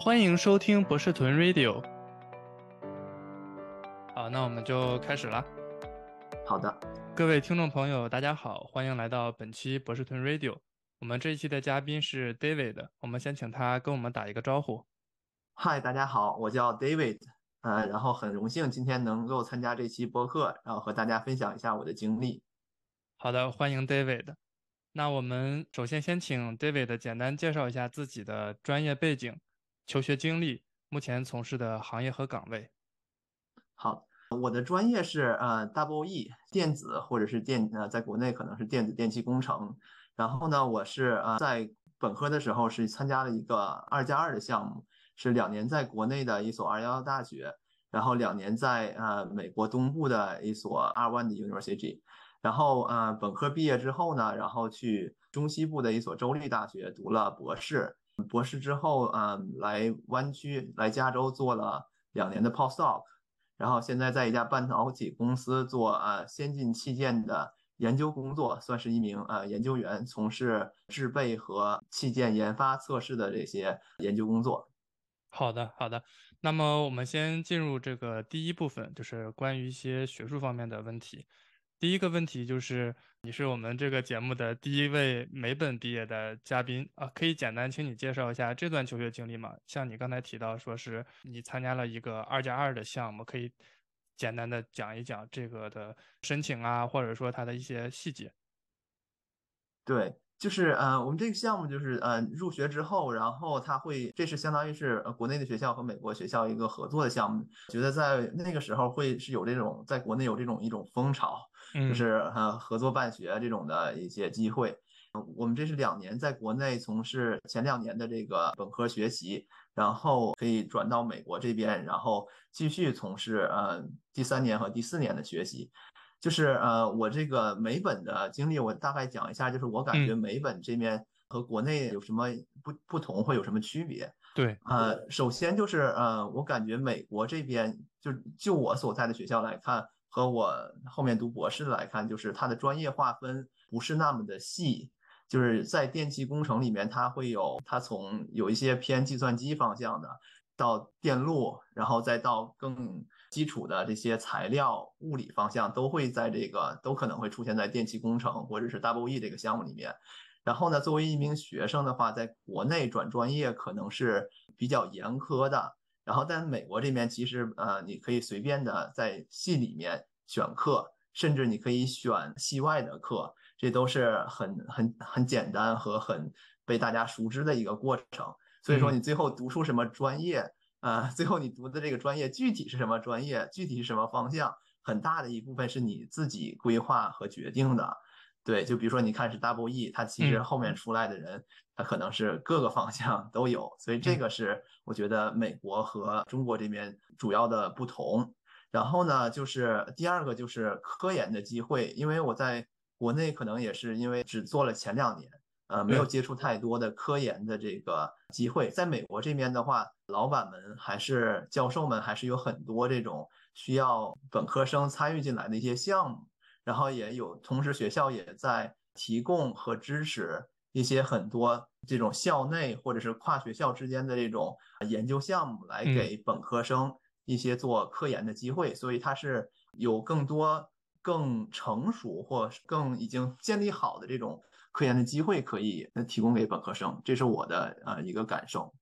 欢迎收听博士屯 Radio。好，那我们就开始了。好的，各位听众朋友，大家好，欢迎来到本期博士屯 Radio。我们这一期的嘉宾是 David，我们先请他跟我们打一个招呼。嗨，大家好，我叫 David，呃，然后很荣幸今天能够参加这期播客，然后和大家分享一下我的经历。好的，欢迎 David。那我们首先先请 David 简单介绍一下自己的专业背景、求学经历、目前从事的行业和岗位。好，我的专业是呃 Double E 电子或者是电呃，在国内可能是电子电气工程。然后呢，我是呃在本科的时候是参加了一个二加二的项目，是两年在国内的一所二幺幺大学，然后两年在呃美国东部的一所 R1 的 University。然后，呃，本科毕业之后呢，然后去中西部的一所州立大学读了博士。博士之后，嗯，来湾区，来加州做了两年的 postdoc。然后现在在一家半导体公司做呃先进器件的研究工作，算是一名呃研究员，从事制备和器件研发测试的这些研究工作。好的，好的。那么我们先进入这个第一部分，就是关于一些学术方面的问题。第一个问题就是，你是我们这个节目的第一位美本毕业的嘉宾啊，可以简单请你介绍一下这段求学经历吗？像你刚才提到说是你参加了一个二加二的项目，可以简单的讲一讲这个的申请啊，或者说它的一些细节。对。就是呃，我们这个项目就是呃，入学之后，然后他会，这是相当于是呃国内的学校和美国学校一个合作的项目。觉得在那个时候会是有这种在国内有这种一种风潮，就是呃合作办学这种的一些机会。我们这是两年在国内从事前两年的这个本科学习，然后可以转到美国这边，然后继续从事呃第三年和第四年的学习。就是呃，我这个美本的经历，我大概讲一下。就是我感觉美本这边和国内有什么不不同，会有什么区别？对，呃，首先就是呃，我感觉美国这边就就我所在的学校来看，和我后面读博士来看，就是它的专业划分不是那么的细。就是在电气工程里面，它会有它从有一些偏计算机方向的。到电路，然后再到更基础的这些材料、物理方向，都会在这个都可能会出现在电气工程或者是 Double E 这个项目里面。然后呢，作为一名学生的话，在国内转专业可能是比较严苛的。然后在美国这边，其实呃，你可以随便的在系里面选课，甚至你可以选系外的课，这都是很很很简单和很被大家熟知的一个过程。所以说，你最后读出什么专业呃？最后你读的这个专业具体是什么专业？具体是什么方向？很大的一部分是你自己规划和决定的。对，就比如说，你看是 Double E，它其实后面出来的人，他可能是各个方向都有。所以这个是我觉得美国和中国这边主要的不同。然后呢，就是第二个就是科研的机会，因为我在国内可能也是因为只做了前两年。呃，没有接触太多的科研的这个机会。在美国这边的话，老板们还是教授们还是有很多这种需要本科生参与进来的一些项目，然后也有，同时学校也在提供和支持一些很多这种校内或者是跨学校之间的这种研究项目，来给本科生一些做科研的机会。所以它是有更多更成熟或更已经建立好的这种。科研的机会可以提供给本科生，这是我的呃一个感受。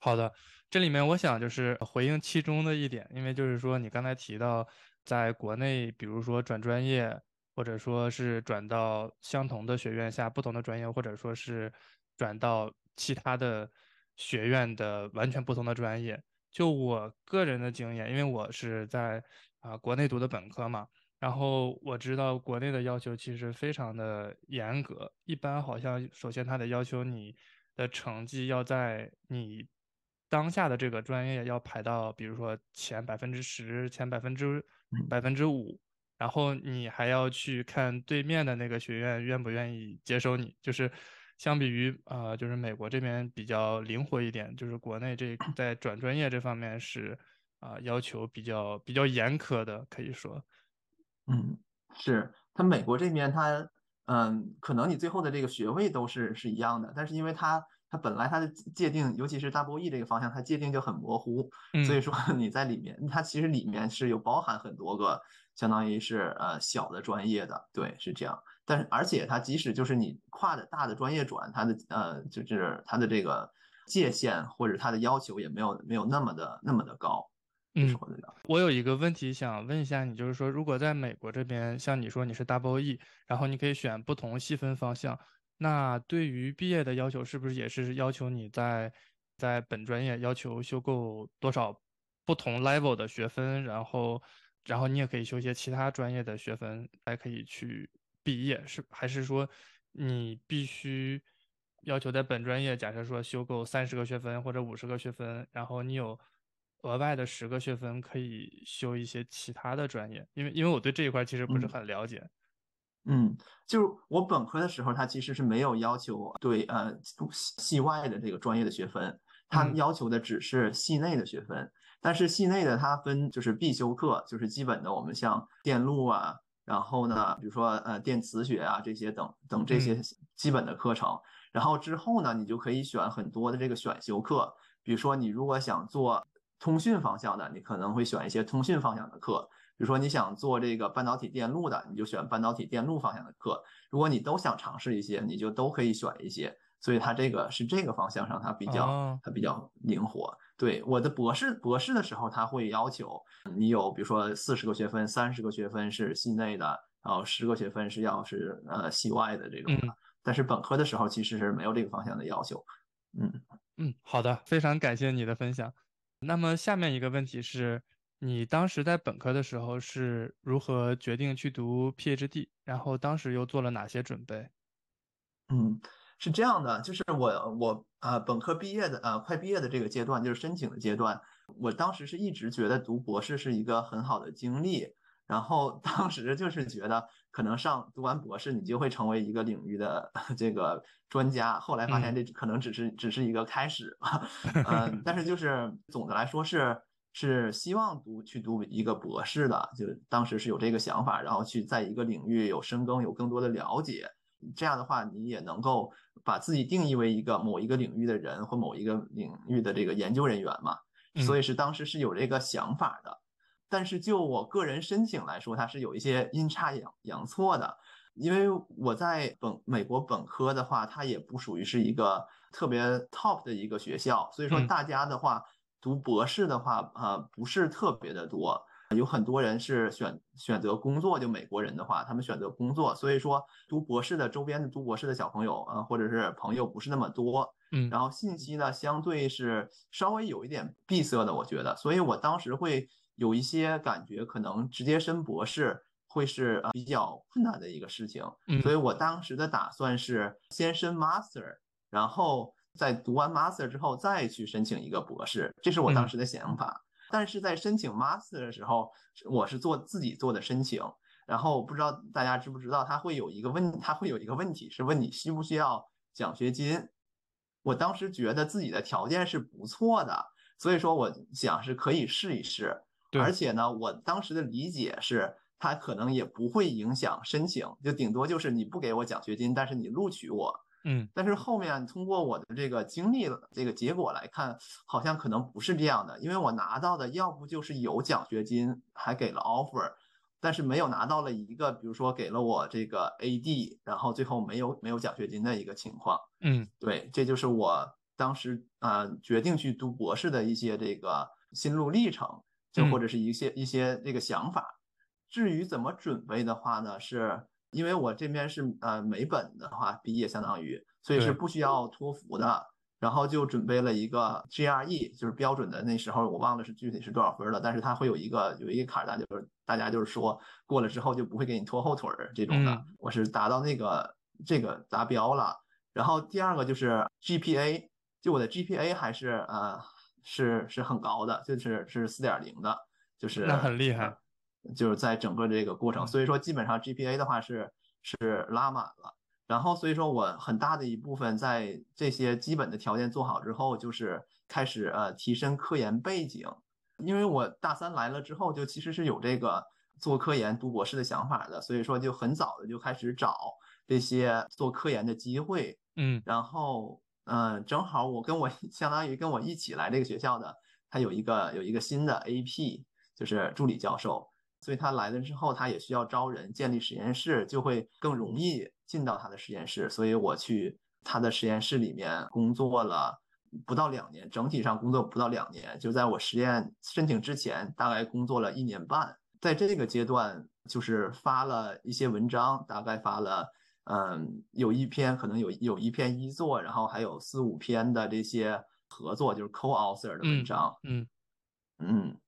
好的，这里面我想就是回应其中的一点，因为就是说你刚才提到，在国内，比如说转专业，或者说是转到相同的学院下不同的专业，或者说是转到其他的学院的完全不同的专业。就我个人的经验，因为我是在啊国内读的本科嘛。然后我知道国内的要求其实非常的严格，一般好像首先他得要求你的成绩要在你当下的这个专业要排到，比如说前百分之十、前百分之百分之五，然后你还要去看对面的那个学院愿不愿意接收你。就是相比于啊，就是美国这边比较灵活一点，就是国内这在转专业这方面是啊要求比较比较严苛的，可以说。嗯，是他美国这边，他嗯，可能你最后的这个学位都是是一样的，但是因为他它本来它的界定，尤其是 double E 这个方向，它界定就很模糊，所以说你在里面，它其实里面是有包含很多个，相当于是呃小的专业的，对，是这样。但是而且它即使就是你跨的大的专业转，它的呃就是它的这个界限或者它的要求也没有没有那么的那么的高。嗯，我有一个问题想问一下你，就是说如果在美国这边，像你说你是 double E，然后你可以选不同细分方向。那对于毕业的要求，是不是也是要求你在在本专业要求修够多少不同 level 的学分，然后然后你也可以修一些其他专业的学分，才可以去毕业？是还是说你必须要求在本专业，假设说修够三十个学分或者五十个学分，然后你有额外的十个学分可以修一些其他的专业？因为因为我对这一块其实不是很了解。嗯，就是我本科的时候，他其实是没有要求对呃系外的这个专业的学分，他要求的只是系内的学分。但是系内的它分就是必修课，就是基本的我们像电路啊，然后呢，比如说呃电磁学啊这些等等这些基本的课程。然后之后呢，你就可以选很多的这个选修课，比如说你如果想做通讯方向的，你可能会选一些通讯方向的课。比如说你想做这个半导体电路的，你就选半导体电路方向的课。如果你都想尝试一些，你就都可以选一些。所以它这个是这个方向上它比较它比较灵活。对我的博士博士的时候，他会要求你有比如说四十个学分，三十个学分是系内的，然后十个学分是要是呃系外的这种的。但是本科的时候其实是没有这个方向的要求。嗯嗯，好的，非常感谢你的分享。那么下面一个问题是。你当时在本科的时候是如何决定去读 PhD？然后当时又做了哪些准备？嗯，是这样的，就是我我呃本科毕业的呃快毕业的这个阶段，就是申请的阶段，我当时是一直觉得读博士是一个很好的经历，然后当时就是觉得可能上读完博士你就会成为一个领域的 这个专家，后来发现这可能只是只是一个开始，嗯，但是就是总的来说是。是希望读去读一个博士的，就当时是有这个想法，然后去在一个领域有深耕，有更多的了解。这样的话，你也能够把自己定义为一个某一个领域的人或某一个领域的这个研究人员嘛。所以是当时是有这个想法的。但是就我个人申请来说，它是有一些阴差阳阳错的，因为我在本美国本科的话，它也不属于是一个特别 top 的一个学校，所以说大家的话。读博士的话，啊，不是特别的多，有很多人是选选择工作，就美国人的话，他们选择工作，所以说读博士的周边的读博士的小朋友啊，或者是朋友不是那么多，嗯，然后信息呢，相对是稍微有一点闭塞的，我觉得，所以我当时会有一些感觉，可能直接升博士会是比较困难的一个事情，所以我当时的打算是先升 master，然后。在读完 master 之后，再去申请一个博士，这是我当时的想法。但是在申请 master 的时候，我是做自己做的申请，然后不知道大家知不知道，他会有一个问，他会有一个问题是问你需不需要奖学金。我当时觉得自己的条件是不错的，所以说我想是可以试一试。而且呢，我当时的理解是，他可能也不会影响申请，就顶多就是你不给我奖学金，但是你录取我。嗯，但是后面通过我的这个经历这个结果来看，好像可能不是这样的，因为我拿到的要不就是有奖学金，还给了 offer，但是没有拿到了一个，比如说给了我这个 AD，然后最后没有没有奖学金的一个情况。嗯，对，这就是我当时呃决定去读博士的一些这个心路历程，就或者是一些一些这个想法。至于怎么准备的话呢，是。因为我这边是呃美本的话毕业相当于，所以是不需要托福的，然后就准备了一个 GRE，就是标准的那时候我忘了是具体是多少分了，但是它会有一个有一个坎，大家就是大家就是说过了之后就不会给你拖后腿儿这种的，我是达到那个这个达标了。然后第二个就是 GPA，就我的 GPA 还是呃是是很高的，就是是四点零的，就是那很厉害。就是在整个这个过程，所以说基本上 GPA 的话是是拉满了，然后所以说我很大的一部分在这些基本的条件做好之后，就是开始呃提升科研背景，因为我大三来了之后就其实是有这个做科研读博士的想法的，所以说就很早的就开始找这些做科研的机会，嗯，然后嗯，正好我跟我相当于跟我一起来这个学校的，他有一个有一个新的 AP，就是助理教授，所以他来了之后，他也需要招人建立实验室，就会更容易进到他的实验室，所以我去他的实验室里面工作了不到两年，整体上工作不到两年，就在我实验申请之前，大概工作了一年半，在这个阶段就是发了一些文章，大概发了。嗯，有一篇可能有有一篇一作，然后还有四五篇的这些合作，就是 co-author 的文章。嗯嗯，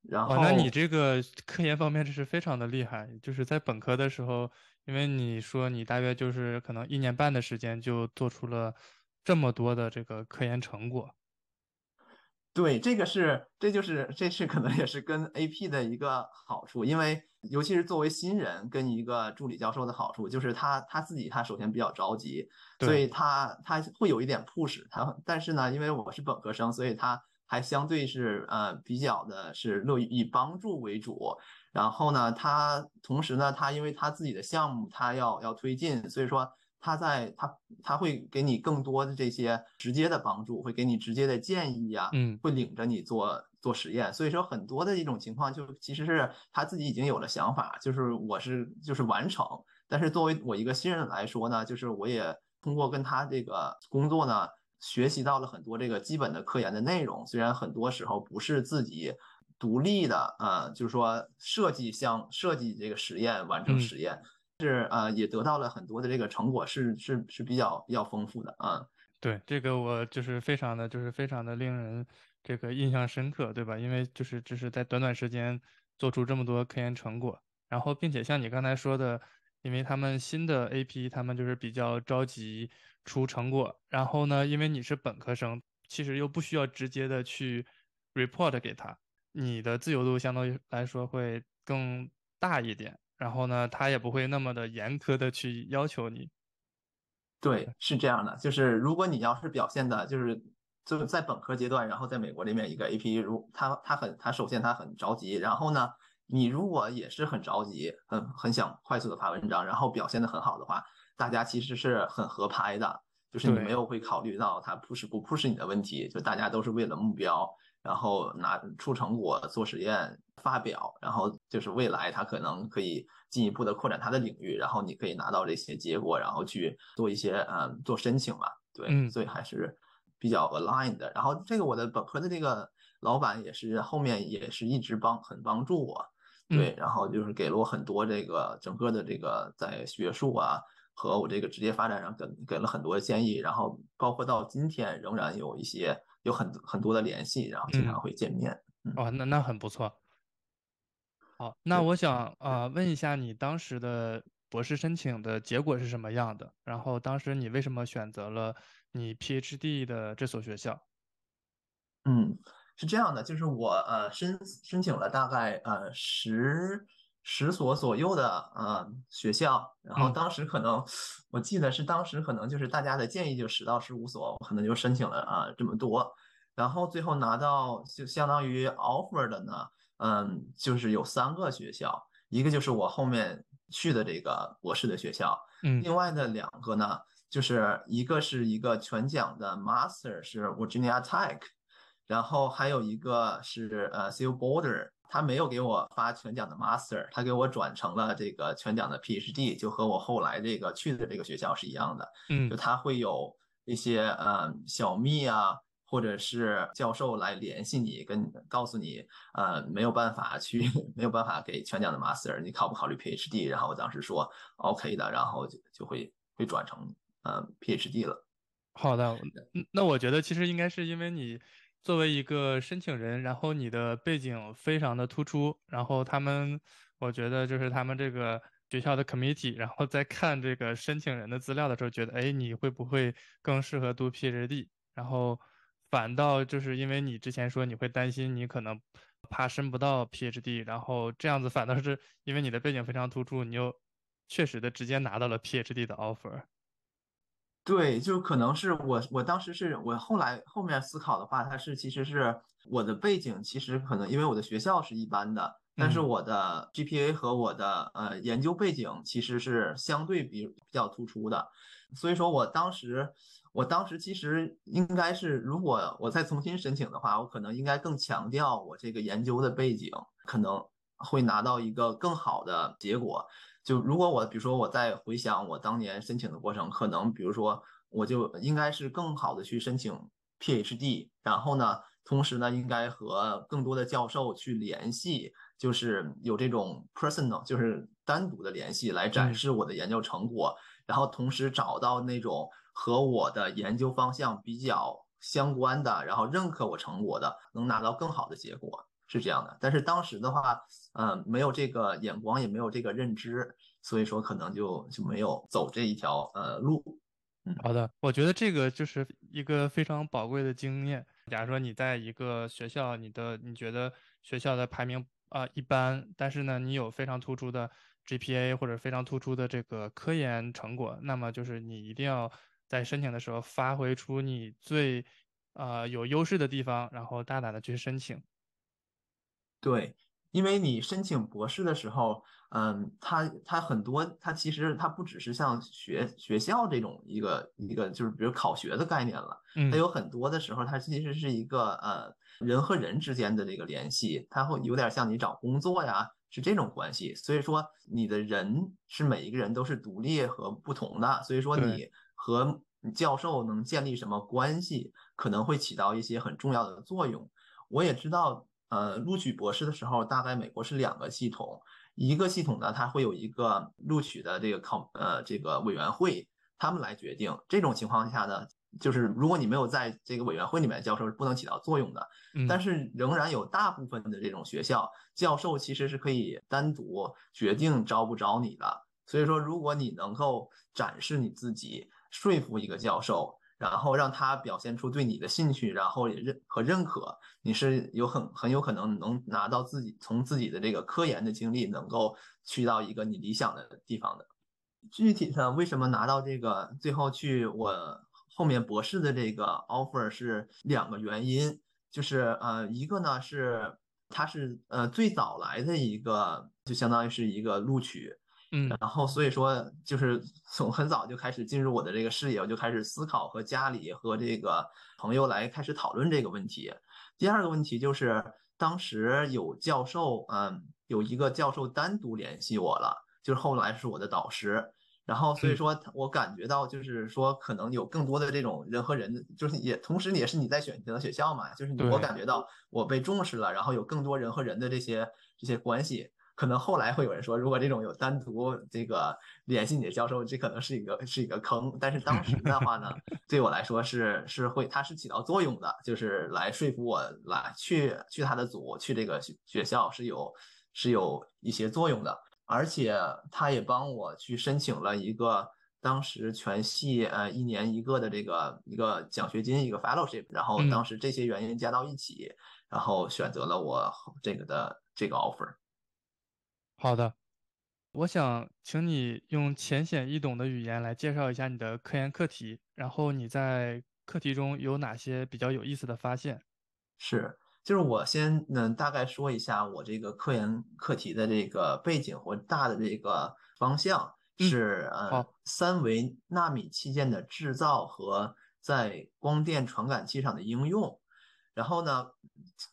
然后那你这个科研方面这是非常的厉害，就是在本科的时候，因为你说你大约就是可能一年半的时间就做出了这么多的这个科研成果。对，这个是，这就是这是可能也是跟 AP 的一个好处，因为尤其是作为新人跟一个助理教授的好处，就是他他自己他首先比较着急，所以他他会有一点 push 他，但是呢，因为我是本科生，所以他还相对是呃比较的是乐于以帮助为主，然后呢，他同时呢，他因为他自己的项目他要要推进，所以说。他在他他会给你更多的这些直接的帮助，会给你直接的建议呀，嗯，会领着你做做实验。所以说很多的一种情况，就其实是他自己已经有了想法，就是我是就是完成。但是作为我一个新人来说呢，就是我也通过跟他这个工作呢，学习到了很多这个基本的科研的内容。虽然很多时候不是自己独立的，呃，就是说设计像设计这个实验，完成实验。是呃，也得到了很多的这个成果，是是是比较比较丰富的啊。对，这个我就是非常的就是非常的令人这个印象深刻，对吧？因为就是只是在短短时间做出这么多科研成果，然后并且像你刚才说的，因为他们新的 AP 他们就是比较着急出成果，然后呢，因为你是本科生，其实又不需要直接的去 report 给他，你的自由度相当于来说会更大一点。然后呢，他也不会那么的严苛的去要求你。对，是这样的，就是如果你要是表现的，就是就是在本科阶段，然后在美国这边一个 AP，如他他很他首先他很着急，然后呢，你如果也是很着急，很很想快速的发文章，然后表现的很好的话，大家其实是很合拍的，就是你没有会考虑到他 push 不 push 你的问题，就大家都是为了目标，然后拿出成果做实验。发表，然后就是未来他可能可以进一步的扩展他的领域，然后你可以拿到这些结果，然后去做一些嗯做申请嘛，对，所以还是比较 aligned 的。然后这个我的本科的这个老板也是后面也是一直帮很帮助我，对，然后就是给了我很多这个整个的这个在学术啊和我这个职业发展上给给了很多建议，然后包括到今天仍然有一些有很很多的联系，然后经常会见面。哦，那那很不错。好，那我想啊问一下你当时的博士申请的结果是什么样的？然后当时你为什么选择了你 PhD 的这所学校？嗯，是这样的，就是我呃申申请了大概呃十十所左右的呃学校，然后当时可能我记得是当时可能就是大家的建议就十到十五所，我可能就申请了啊这么多，然后最后拿到就相当于 offer 的呢。嗯，就是有三个学校，一个就是我后面去的这个博士的学校，嗯，另外的两个呢，就是一个是一个全奖的 Master 是 Virginia Tech，然后还有一个是呃 s e a l Border，他没有给我发全奖的 Master，他给我转成了这个全奖的 PhD，就和我后来这个去的这个学校是一样的，嗯，就他会有一些呃小秘啊。或者是教授来联系你，跟告诉你，呃，没有办法去，没有办法给全奖的 master，你考不考虑 PhD？然后我当时说 OK 的，然后就就会会转成呃 PhD 了。好的，那我觉得其实应该是因为你作为一个申请人，然后你的背景非常的突出，然后他们，我觉得就是他们这个学校的 committee，然后在看这个申请人的资料的时候，觉得哎，你会不会更适合读 PhD？然后。反倒就是因为你之前说你会担心你可能怕申不到 PhD，然后这样子反倒是因为你的背景非常突出，你又确实的直接拿到了 PhD 的 offer。对，就可能是我我当时是我后来后面思考的话，它是其实是我的背景其实可能因为我的学校是一般的，但是我的 GPA 和我的呃研究背景其实是相对比比较突出的，所以说我当时。我当时其实应该是，如果我再重新申请的话，我可能应该更强调我这个研究的背景，可能会拿到一个更好的结果。就如果我比如说我在回想我当年申请的过程，可能比如说我就应该是更好的去申请 PhD，然后呢，同时呢，应该和更多的教授去联系，就是有这种 personal，就是单独的联系来展示我的研究成果，然后同时找到那种。和我的研究方向比较相关的，然后认可我成果的，能拿到更好的结果，是这样的。但是当时的话，嗯，没有这个眼光，也没有这个认知，所以说可能就就没有走这一条呃路。嗯，好的，我觉得这个就是一个非常宝贵的经验。假如说你在一个学校，你的你觉得学校的排名啊一般，但是呢，你有非常突出的 GPA 或者非常突出的这个科研成果，那么就是你一定要。在申请的时候，发挥出你最，呃有优势的地方，然后大胆的去申请。对，因为你申请博士的时候，嗯，它它很多，它其实它不只是像学学校这种一个一个就是比如考学的概念了，它有很多的时候，它其实是一个呃人和人之间的这个联系，它会有点像你找工作呀，是这种关系。所以说，你的人是每一个人都是独立和不同的，所以说你。和教授能建立什么关系，可能会起到一些很重要的作用。我也知道，呃，录取博士的时候，大概美国是两个系统，一个系统呢，它会有一个录取的这个考，呃，这个委员会，他们来决定。这种情况下呢，就是如果你没有在这个委员会里面教授，是不能起到作用的。但是仍然有大部分的这种学校，教授其实是可以单独决定招不招你的。所以说，如果你能够展示你自己。说服一个教授，然后让他表现出对你的兴趣，然后也认和认可，你是有很很有可能能拿到自己从自己的这个科研的经历，能够去到一个你理想的地方的。具体上为什么拿到这个最后去我后面博士的这个 offer 是两个原因，就是呃一个呢是它是呃最早来的一个，就相当于是一个录取。嗯，然后所以说，就是从很早就开始进入我的这个视野，我就开始思考和家里和这个朋友来开始讨论这个问题。第二个问题就是，当时有教授，嗯，有一个教授单独联系我了，就是后来是我的导师。然后所以说我感觉到，就是说可能有更多的这种人和人，就是也同时也是你在选择学校嘛，就是我感觉到我被重视了，然后有更多人和人的这些这些关系。可能后来会有人说，如果这种有单独这个联系你的教授，这可能是一个是一个坑。但是当时的话呢，对我来说是是会，它是起到作用的，就是来说服我来去去他的组，去这个学学校是有是有一些作用的。而且他也帮我去申请了一个当时全系呃一年一个的这个一个奖学金一个 fellowship。然后当时这些原因加到一起，然后选择了我这个的这个 offer。好的，我想请你用浅显易懂的语言来介绍一下你的科研课题，然后你在课题中有哪些比较有意思的发现？是，就是我先嗯大概说一下我这个科研课题的这个背景或大的这个方向是呃三维纳米器件的制造和在光电传感器上的应用。然后呢，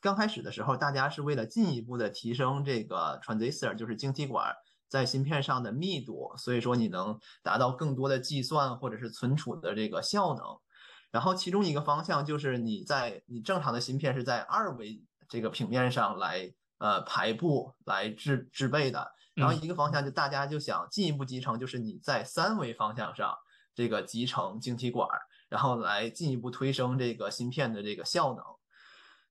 刚开始的时候，大家是为了进一步的提升这个 transistor，就是晶体管在芯片上的密度，所以说你能达到更多的计算或者是存储的这个效能。然后其中一个方向就是你在你正常的芯片是在二维这个平面上来呃排布来制制备的，然后一个方向就大家就想进一步集成，就是你在三维方向上这个集成晶体管，然后来进一步推升这个芯片的这个效能。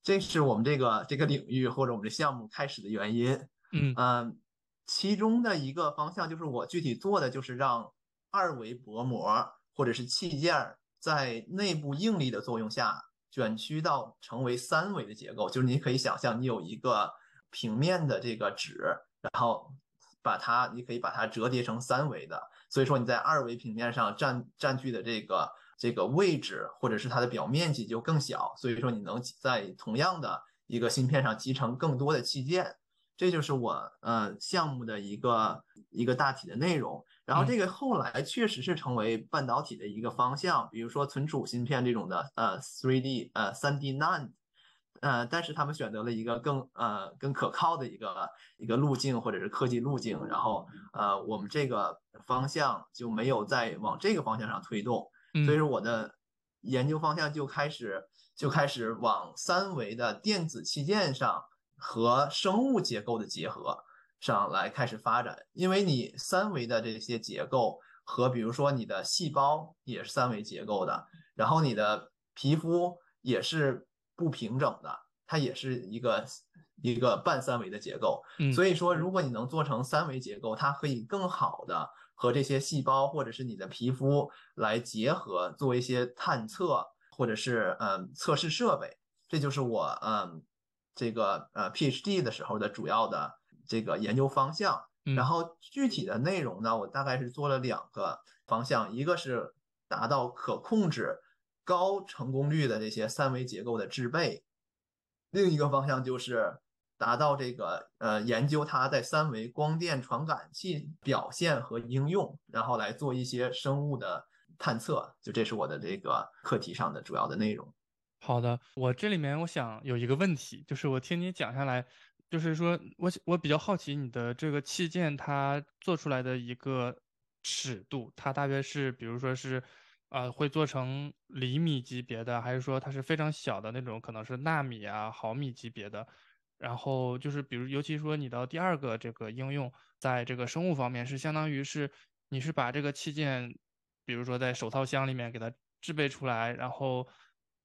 这是我们这个这个领域或者我们的项目开始的原因，嗯。嗯，其中的一个方向就是我具体做的就是让二维薄膜或者是器件在内部应力的作用下卷曲到成为三维的结构，就是你可以想象你有一个平面的这个纸，然后把它你可以把它折叠成三维的，所以说你在二维平面上占占据的这个。这个位置或者是它的表面积就更小，所以说你能在同样的一个芯片上集成更多的器件，这就是我呃项目的一个一个大体的内容。然后这个后来确实是成为半导体的一个方向，比如说存储芯片这种的，呃，3D 呃 3D NAND，呃，但是他们选择了一个更呃更可靠的一个一个路径或者是科技路径，然后呃我们这个方向就没有再往这个方向上推动，所以说我的研究方向就开始就开始往三维的电子器件上和生物结构的结合。上来开始发展，因为你三维的这些结构和比如说你的细胞也是三维结构的，然后你的皮肤也是不平整的，它也是一个一个半三维的结构。所以说，如果你能做成三维结构，它可以更好的和这些细胞或者是你的皮肤来结合，做一些探测或者是嗯测试设备。这就是我嗯这个呃 PhD 的时候的主要的。这个研究方向，然后具体的内容呢，我大概是做了两个方向，一个是达到可控制、高成功率的这些三维结构的制备，另一个方向就是达到这个呃研究它在三维光电传感器表现和应用，然后来做一些生物的探测。就这是我的这个课题上的主要的内容。好的，我这里面我想有一个问题，就是我听你讲下来。就是说，我我比较好奇你的这个器件，它做出来的一个尺度，它大约是，比如说是，呃，会做成厘米级别的，还是说它是非常小的那种，可能是纳米啊、毫米级别的？然后就是，比如，尤其说你到第二个这个应用，在这个生物方面，是相当于是你是把这个器件，比如说在手套箱里面给它制备出来，然后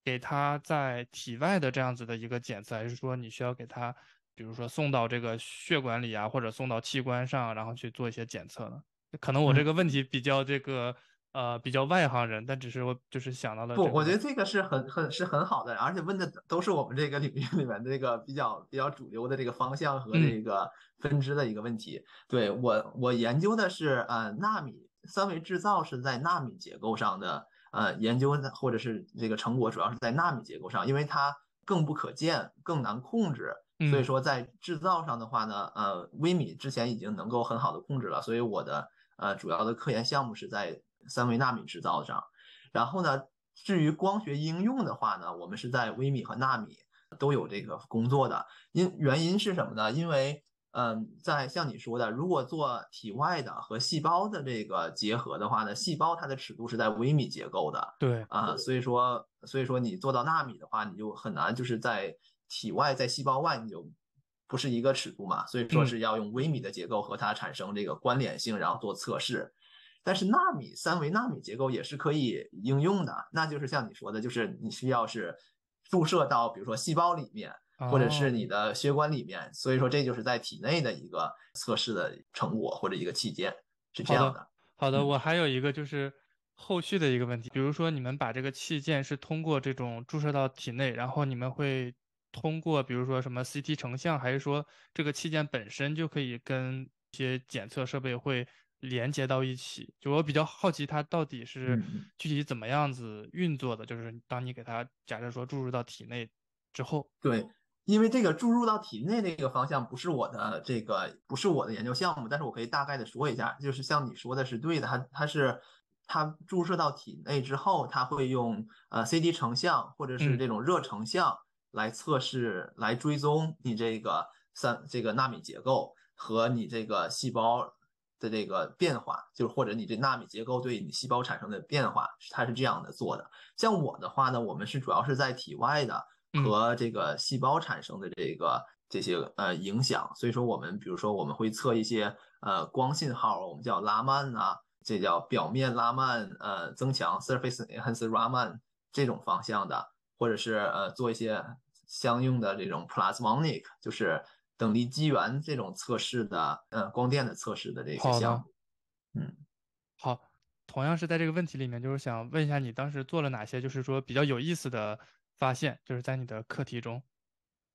给它在体外的这样子的一个检测，还是说你需要给它？比如说送到这个血管里啊，或者送到器官上，然后去做一些检测呢？可能我这个问题比较这个呃比较外行人，但只是我就是想到了。不，我觉得这个是很很是很好的，而且问的都是我们这个 领域里面的这个比较比较主流的这个方向和这个分支的一个问题。对我我研究的是呃纳米三维制造是在纳米结构上的呃研究或者是这个成果主要是在纳米结构上，因为它更不可见，更难控制。所以说，在制造上的话呢，呃，微米之前已经能够很好的控制了，所以我的呃主要的科研项目是在三维纳米制造上。然后呢，至于光学应用的话呢，我们是在微米和纳米都有这个工作的。因原因是什么呢？因为嗯，在像你说的，如果做体外的和细胞的这个结合的话呢，细胞它的尺度是在微米结构的。对啊，所以说所以说你做到纳米的话，你就很难就是在。体外在细胞外你就不是一个尺度嘛，所以说是要用微米的结构和它产生这个关联性，然后做测试。但是纳米三维纳米结构也是可以应用的，那就是像你说的，就是你需要是注射到比如说细胞里面，或者是你的血管里面，所以说这就是在体内的一个测试的成果或者一个器件是这样的。好的，我还有一个就是后续的一个问题，比如说你们把这个器件是通过这种注射到体内，然后你们会。通过比如说什么 CT 成像，还是说这个器件本身就可以跟一些检测设备会连接到一起？就我比较好奇，它到底是具体怎么样子运作的？就是当你给它假设说注入到体内之后，对，因为这个注入到体内那个方向不是我的这个不是我的研究项目，但是我可以大概的说一下，就是像你说的是对的，它它是它注射到体内之后，它会用呃 CD 成像或者是这种热成像。来测试、来追踪你这个三这个纳米结构和你这个细胞的这个变化，就是或者你这纳米结构对你细胞产生的变化，它是这样的做的。像我的话呢，我们是主要是在体外的和这个细胞产生的这个这些呃影响，所以说我们比如说我们会测一些呃光信号，我们叫拉曼啊，这叫表面拉曼呃增强 （surface enhanced Raman） 这种方向的，或者是呃做一些。相应的这种 plasmonic 就是等离机源这种测试的，呃，光电的测试的这个项目。嗯，好，同样是在这个问题里面，就是想问一下你当时做了哪些，就是说比较有意思的发现，就是在你的课题中。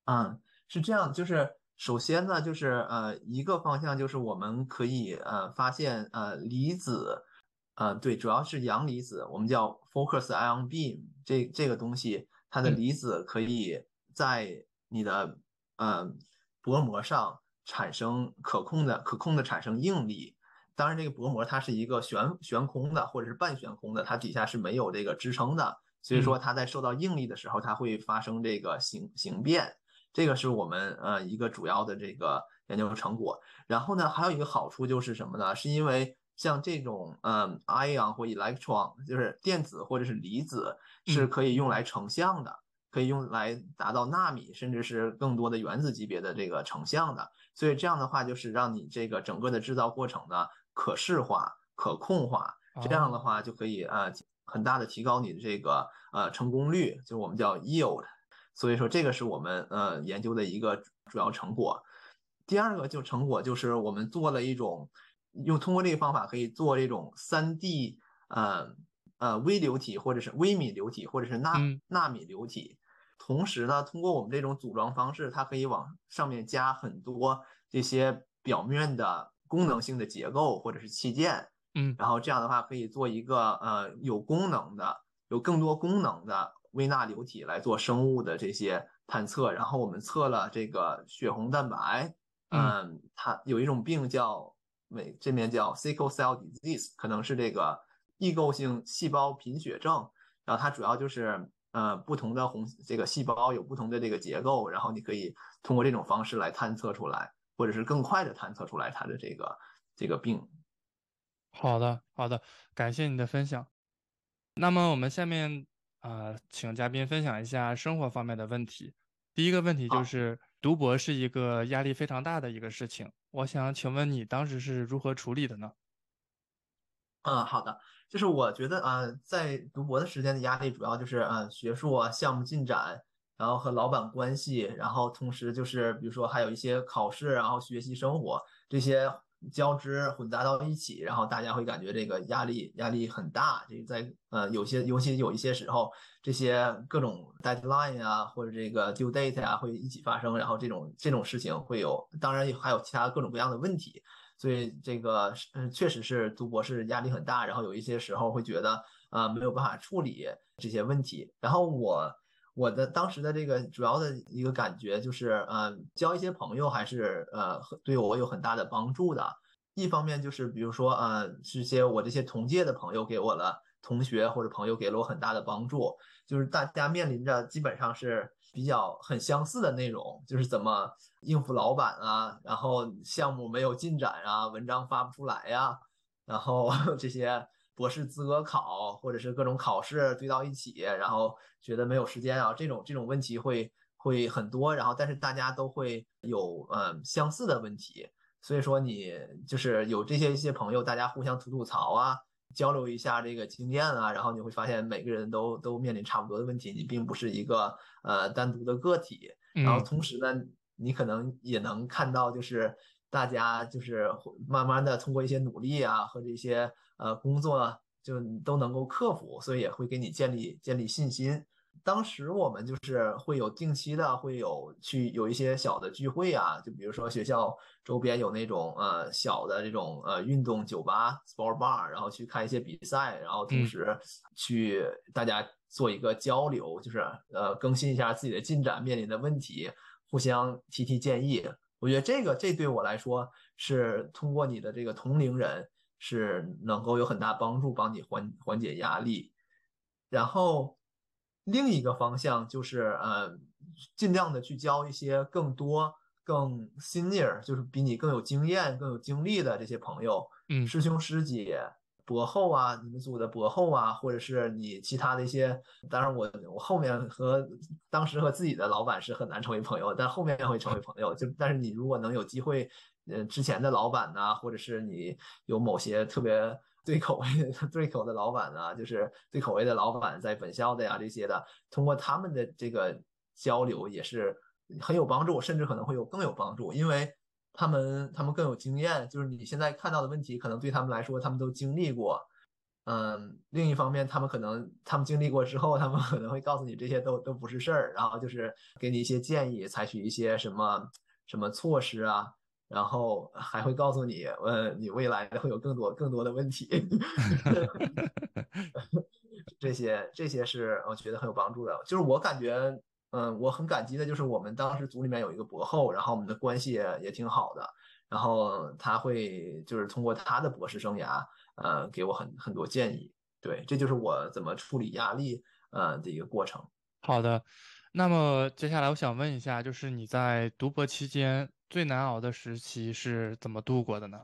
嗯，是这样，就是首先呢，就是呃，一个方向就是我们可以呃发现呃离子，呃对，主要是阳离子，我们叫 focus ion beam 这这个东西，它的离子可以。在你的呃薄膜上产生可控的可控的产生应力，当然这个薄膜它是一个悬悬空的或者是半悬空的，它底下是没有这个支撑的，所以说它在受到应力的时候，它会发生这个形形变。这个是我们呃一个主要的这个研究成果。然后呢，还有一个好处就是什么呢？是因为像这种嗯 ion 或 electron，就是电子或者是离子，是可以用来成像的，可以用来达到纳米甚至是更多的原子级别的这个成像的。所以这样的话，就是让你这个整个的制造过程呢可视化、可控化。这样的话就可以呃很大的提高你的这个呃成功率，就是我们叫 yield。所以说这个是我们呃研究的一个主要成果。第二个就成果就是我们做了一种用通过这个方法可以做这种三 D 呃呃微流体或者是微米流体或者是纳纳米流体。同时呢，通过我们这种组装方式，它可以往上面加很多这些表面的功能性的结构或者是器件。嗯，然后这样的话可以做一个呃有功能的、有更多功能的微纳流体来做生物的这些探测。然后我们测了这个血红蛋白。嗯，它有一种病叫美这边叫 sickle cell disease，可能是这个异构性细胞贫血症。然后它主要就是呃不同的红这个细胞有不同的这个结构，然后你可以通过这种方式来探测出来，或者是更快的探测出来它的这个这个病。好的，好的，感谢你的分享。那么我们下面啊，请嘉宾分享一下生活方面的问题。第一个问题就是。读博是一个压力非常大的一个事情，我想请问你当时是如何处理的呢？嗯，好的，就是我觉得啊，在读博的时间的压力主要就是呃学术啊、项目进展，然后和老板关系，然后同时就是比如说还有一些考试，然后学习生活这些。交织混杂到一起，然后大家会感觉这个压力压力很大。这个在呃有些尤其有一些时候，这些各种 deadline 啊或者这个 due date 啊会一起发生，然后这种这种事情会有，当然还有其他各种各样的问题。所以这个嗯确实是读博士压力很大，然后有一些时候会觉得啊没有办法处理这些问题。然后我。我的当时的这个主要的一个感觉就是，呃，交一些朋友还是呃对我有很大的帮助的。一方面就是，比如说，呃，这些我这些同届的朋友给我了同学或者朋友给了我很大的帮助。就是大家面临着基本上是比较很相似的内容，就是怎么应付老板啊，然后项目没有进展啊，文章发不出来呀，然后 这些。博士资格考或者是各种考试堆到一起，然后觉得没有时间啊，这种这种问题会会很多，然后但是大家都会有嗯相似的问题，所以说你就是有这些一些朋友，大家互相吐吐槽啊，交流一下这个经验啊，然后你会发现每个人都都面临差不多的问题，你并不是一个呃单独的个体，然后同时呢，你可能也能看到就是大家就是慢慢的通过一些努力啊和这些。呃，工作就都能够克服，所以也会给你建立建立信心。当时我们就是会有定期的，会有去有一些小的聚会啊，就比如说学校周边有那种呃小的这种呃运动酒吧 （sport bar），然后去看一些比赛，然后同时去大家做一个交流，就是呃更新一下自己的进展，面临的问题，互相提提建议。我觉得这个这对我来说是通过你的这个同龄人。是能够有很大帮助，帮你缓缓解压力。然后另一个方向就是，呃，尽量的去交一些更多、更 senior，就是比你更有经验、更有经历的这些朋友，嗯，师兄师姐、博后啊，你们组的博后啊，或者是你其他的一些。当然，我我后面和当时和自己的老板是很难成为朋友，但后面会成为朋友。就但是你如果能有机会。呃，之前的老板呐，或者是你有某些特别对口味、对口的老板呐，就是对口味的老板在本校的呀这些的，通过他们的这个交流也是很有帮助，甚至可能会有更有帮助，因为他们他们更有经验，就是你现在看到的问题，可能对他们来说他们都经历过。嗯，另一方面，他们可能他们经历过之后，他们可能会告诉你这些都都不是事儿，然后就是给你一些建议，采取一些什么什么措施啊。然后还会告诉你，呃，你未来会有更多更多的问题，这些这些是我觉得很有帮助的。就是我感觉，嗯，我很感激的，就是我们当时组里面有一个博后，然后我们的关系也也挺好的。然后他会就是通过他的博士生涯，呃，给我很很多建议。对，这就是我怎么处理压力呃的一个过程。好的，那么接下来我想问一下，就是你在读博期间最难熬的时期是怎么度过的呢？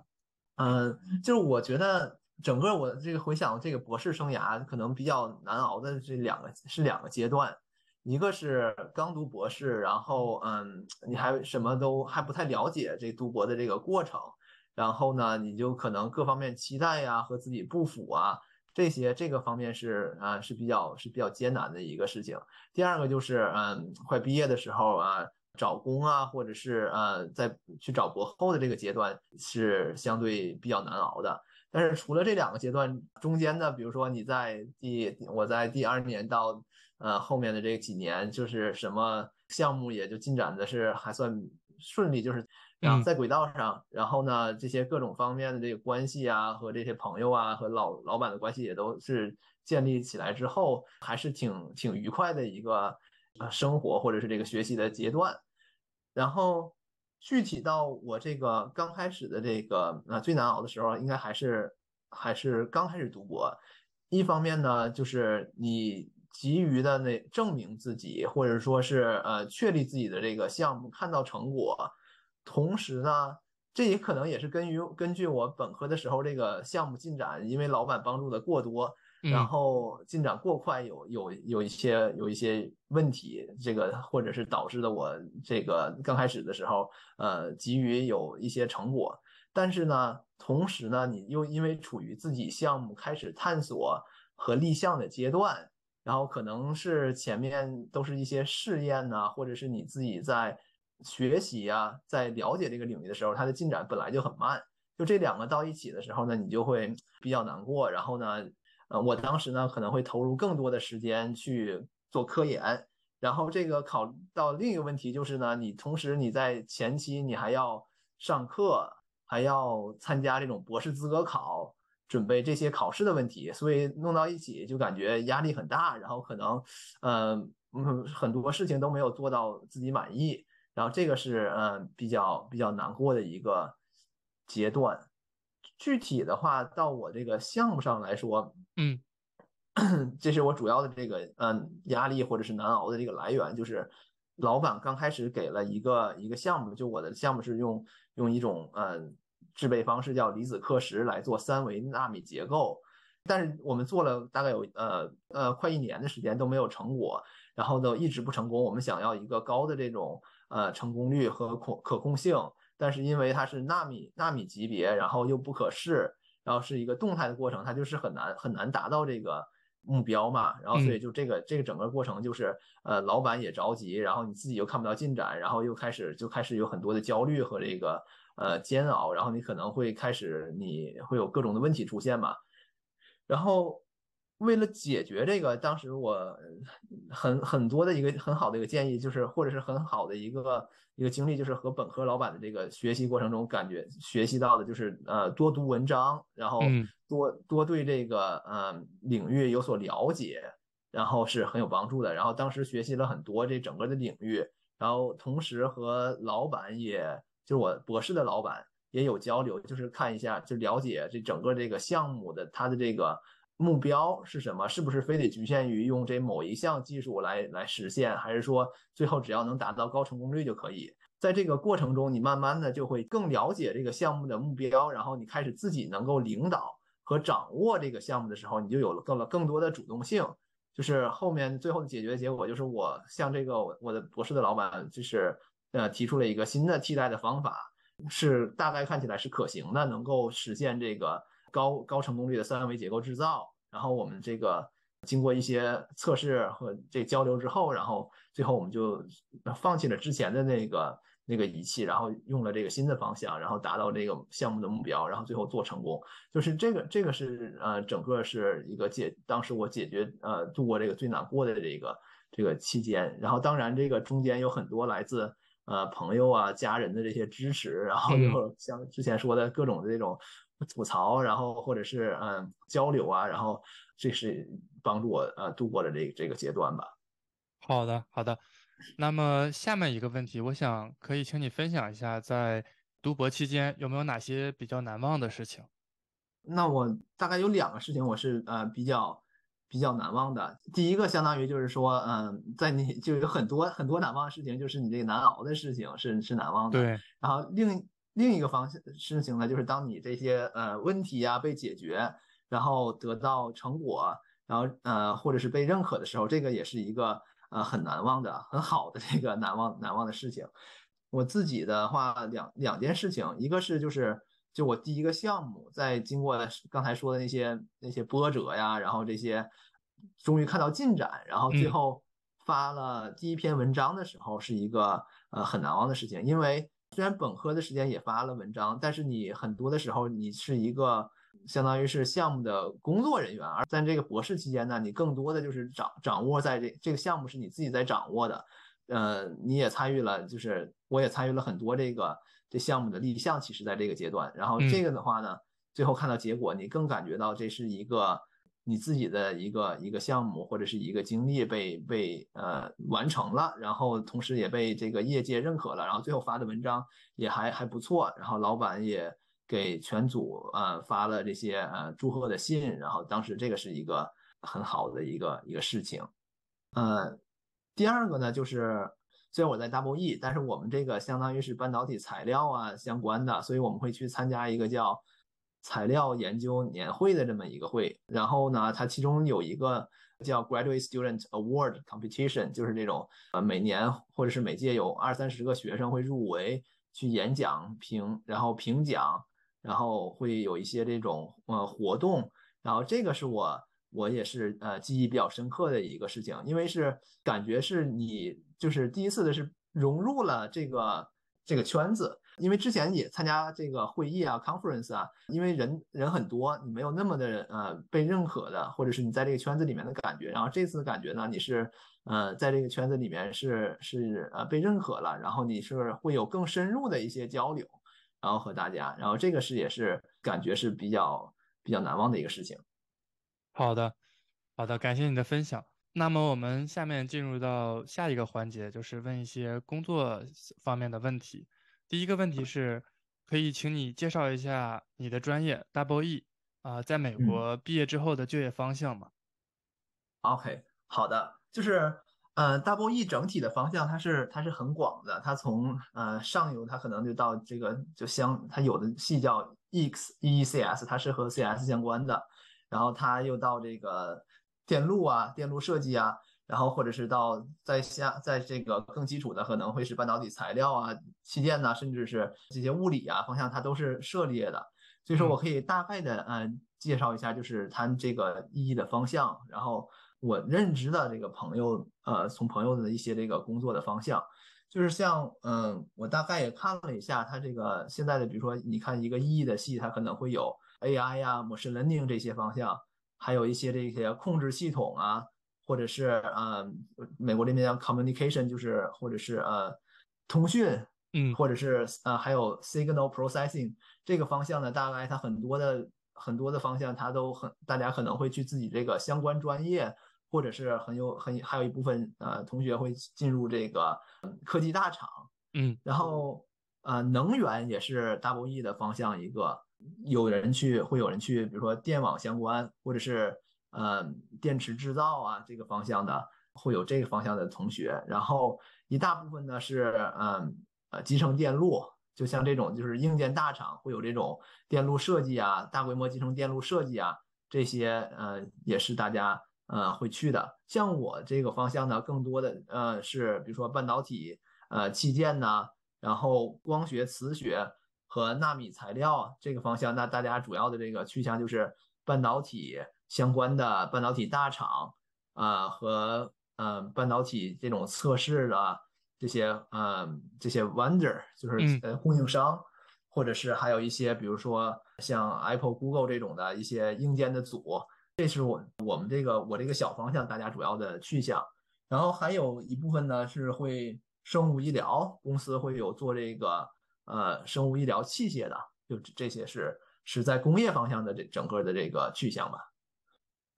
嗯，就是我觉得整个我这个回想这个博士生涯，可能比较难熬的这两个是两个阶段，一个是刚读博士，然后嗯，你还什么都还不太了解这读博的这个过程，然后呢，你就可能各方面期待呀和自己不符啊。这些这个方面是啊是比较是比较艰难的一个事情。第二个就是嗯，快毕业的时候啊，找工啊，或者是呃，在去找博后的这个阶段是相对比较难熬的。但是除了这两个阶段中间呢，比如说你在第我在第二年到呃后面的这几年，就是什么项目也就进展的是还算顺利，就是。然后在轨道上，然后呢，这些各种方面的这个关系啊，和这些朋友啊，和老老板的关系也都是建立起来之后，还是挺挺愉快的一个呃生活或者是这个学习的阶段。然后具体到我这个刚开始的这个呃最难熬的时候，应该还是还是刚开始读博。一方面呢，就是你急于的那证明自己，或者说是呃确立自己的这个项目，看到成果。同时呢，这也可能也是根于根据我本科的时候这个项目进展，因为老板帮助的过多，然后进展过快，有有有一些有一些问题，这个或者是导致的我这个刚开始的时候，呃，急于有一些成果，但是呢，同时呢，你又因为处于自己项目开始探索和立项的阶段，然后可能是前面都是一些试验呢，或者是你自己在。学习呀，在了解这个领域的时候，它的进展本来就很慢。就这两个到一起的时候呢，你就会比较难过。然后呢，呃，我当时呢可能会投入更多的时间去做科研。然后这个考到另一个问题就是呢，你同时你在前期你还要上课，还要参加这种博士资格考，准备这些考试的问题，所以弄到一起就感觉压力很大。然后可能，呃，很多事情都没有做到自己满意。然后这个是嗯比较比较难过的一个阶段，具体的话到我这个项目上来说，嗯，这是我主要的这个嗯压力或者是难熬的这个来源，就是老板刚开始给了一个一个项目，就我的项目是用用一种嗯制备方式叫离子刻蚀来做三维纳米结构，但是我们做了大概有呃呃快一年的时间都没有成果，然后都一直不成功，我们想要一个高的这种。呃，成功率和可可控性，但是因为它是纳米纳米级别，然后又不可视，然后是一个动态的过程，它就是很难很难达到这个目标嘛。然后所以就这个这个整个过程就是呃，老板也着急，然后你自己又看不到进展，然后又开始就开始有很多的焦虑和这个呃煎熬，然后你可能会开始你会有各种的问题出现嘛，然后。为了解决这个，当时我很很多的一个很好的一个建议，就是或者是很好的一个一个经历，就是和本科老板的这个学习过程中，感觉学习到的就是呃多读文章，然后多多对这个呃领域有所了解，然后是很有帮助的。然后当时学习了很多这整个的领域，然后同时和老板，也就是我博士的老板也有交流，就是看一下，就了解这整个这个项目的它的这个。目标是什么？是不是非得局限于用这某一项技术来来实现，还是说最后只要能达到高成功率就可以？在这个过程中，你慢慢的就会更了解这个项目的目标，然后你开始自己能够领导和掌握这个项目的时候，你就有了更了更多的主动性。就是后面最后的解决结果，就是我向这个我的博士的老板，就是呃提出了一个新的替代的方法，是大概看起来是可行的，能够实现这个。高高成功率的三维结构制造，然后我们这个经过一些测试和这交流之后，然后最后我们就放弃了之前的那个那个仪器，然后用了这个新的方向，然后达到这个项目的目标，然后最后做成功。就是这个这个是呃整个是一个解，当时我解决呃度过这个最难过的这个这个期间，然后当然这个中间有很多来自呃朋友啊家人的这些支持，然后就像之前说的各种的这种。吐槽，然后或者是嗯交流啊，然后这是帮助我呃度过了这这个阶段吧。好的，好的。那么下面一个问题，我想可以请你分享一下，在读博期间有没有哪些比较难忘的事情？那我大概有两个事情我是呃比较比较难忘的。第一个相当于就是说，嗯，在你就有很多很多难忘的事情，就是你这个难熬的事情是是难忘的。对。然后另另一个方向事情呢，就是当你这些呃问题啊被解决，然后得到成果，然后呃或者是被认可的时候，这个也是一个呃很难忘的很好的这个难忘难忘的事情。我自己的话两两件事情，一个是就是。就我第一个项目，在经过刚才说的那些那些波折呀，然后这些终于看到进展，然后最后发了第一篇文章的时候，是一个呃很难忘的事情。因为虽然本科的时间也发了文章，但是你很多的时候你是一个相当于是项目的工作人员，而在这个博士期间呢，你更多的就是掌掌握在这这个项目是你自己在掌握的，呃，你也参与了，就是我也参与了很多这个。这项目的立项其实在这个阶段，然后这个的话呢，最后看到结果，你更感觉到这是一个你自己的一个一个项目或者是一个经历被被呃完成了，然后同时也被这个业界认可了，然后最后发的文章也还还不错，然后老板也给全组呃发了这些呃祝贺的信，然后当时这个是一个很好的一个一个事情，呃，第二个呢就是。虽然我在 Double E，但是我们这个相当于是半导体材料啊相关的，所以我们会去参加一个叫材料研究年会的这么一个会。然后呢，它其中有一个叫 Graduate Student Award Competition，就是这种呃每年或者是每届有二三十个学生会入围去演讲评，然后评奖，然后会有一些这种呃活动。然后这个是我我也是呃记忆比较深刻的一个事情，因为是感觉是你。就是第一次的是融入了这个这个圈子，因为之前也参加这个会议啊，conference 啊，因为人人很多，你没有那么的呃被认可的，或者是你在这个圈子里面的感觉。然后这次感觉呢，你是呃在这个圈子里面是是呃被认可了，然后你是会有更深入的一些交流，然后和大家，然后这个是也是感觉是比较比较难忘的一个事情。好的，好的，感谢你的分享。那么我们下面进入到下一个环节，就是问一些工作方面的问题。第一个问题是，可以请你介绍一下你的专业 Double E 啊，在美国毕业之后的就业方向吗？OK，好的，就是呃，Double E 整体的方向它是它是很广的，它从呃上游它可能就到这个就相它有的系叫 EX EECS，它是和 CS 相关的，然后它又到这个。电路啊，电路设计啊，然后或者是到在下，在这个更基础的，可能会是半导体材料啊、器件呐，甚至是这些物理啊方向，它都是涉猎的。所以说我可以大概的嗯介绍一下，就是它这个意义的方向。然后我认知的这个朋友，呃，从朋友的一些这个工作的方向，就是像嗯，我大概也看了一下，它这个现在的，比如说你看一个意义的系，它可能会有 AI 呀、machine learning 这些方向。还有一些这些控制系统啊，或者是呃，美国这边叫 communication，就是或者是呃通讯，嗯，或者是呃还有 signal processing 这个方向呢，大概它很多的很多的方向，它都很大家可能会去自己这个相关专业，或者是很有很还有一部分呃同学会进入这个科技大厂，嗯，然后呃能源也是 double E 的方向一个。有人去，会有人去，比如说电网相关，或者是呃电池制造啊这个方向的，会有这个方向的同学。然后一大部分呢是嗯呃集成电路，就像这种就是硬件大厂会有这种电路设计啊，大规模集成电路设计啊这些呃也是大家呃会去的。像我这个方向呢，更多的呃是比如说半导体呃器件呐，然后光学磁学。和纳米材料这个方向，那大家主要的这个去向就是半导体相关的半导体大厂啊，和呃半导体这种测试的这些呃这些 vendor，就是呃供应商，或者是还有一些比如说像 Apple、Google 这种的一些硬件的组，这是我我们这个我这个小方向大家主要的去向。然后还有一部分呢是会生物医疗公司会有做这个。呃，生物医疗器械的，就这些是是在工业方向的这整个的这个去向吧。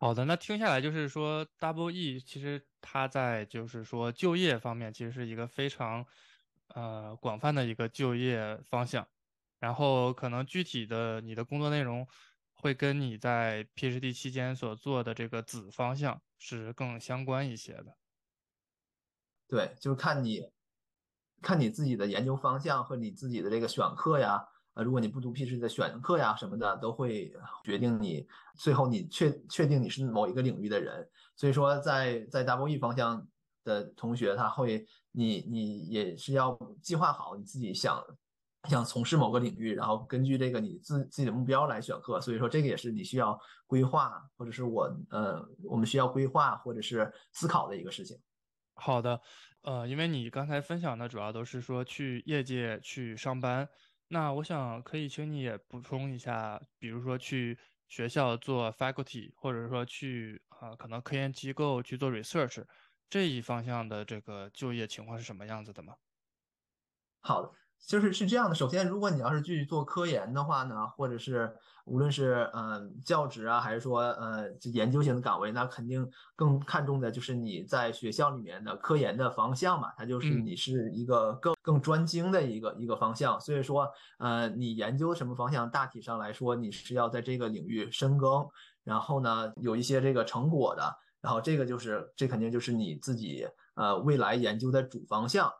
好的，那听下来就是说，Double E 其实它在就是说就业方面，其实是一个非常呃广泛的一个就业方向。然后可能具体的你的工作内容会跟你在 PhD 期间所做的这个子方向是更相关一些的。对，就是看你看你自己的研究方向和你自己的这个选课呀。呃，如果你不读 PhD 的选课呀什么的，都会决定你最后你确确定你是某一个领域的人。所以说，在在在 WE 方向的同学，他会你你也是要计划好你自己想想从事某个领域，然后根据这个你自自己的目标来选课。所以说，这个也是你需要规划，或者是我呃我们需要规划或者是思考的一个事情。好的，呃，因为你刚才分享的主要都是说去业界去上班。那我想可以请你也补充一下，比如说去学校做 faculty，或者说去啊可能科研机构去做 research 这一方向的这个就业情况是什么样子的吗？好。就是是这样的，首先，如果你要是去做科研的话呢，或者是无论是嗯教职啊，还是说呃研究型的岗位，那肯定更看重的就是你在学校里面的科研的方向嘛，它就是你是一个更更专精的一个一个方向。所以说，呃，你研究什么方向，大体上来说，你是要在这个领域深耕，然后呢有一些这个成果的，然后这个就是这肯定就是你自己呃未来研究的主方向。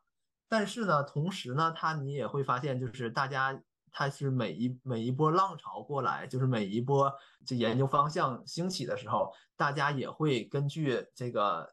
但是呢，同时呢，它你也会发现，就是大家它是每一每一波浪潮过来，就是每一波这研究方向兴起的时候，大家也会根据这个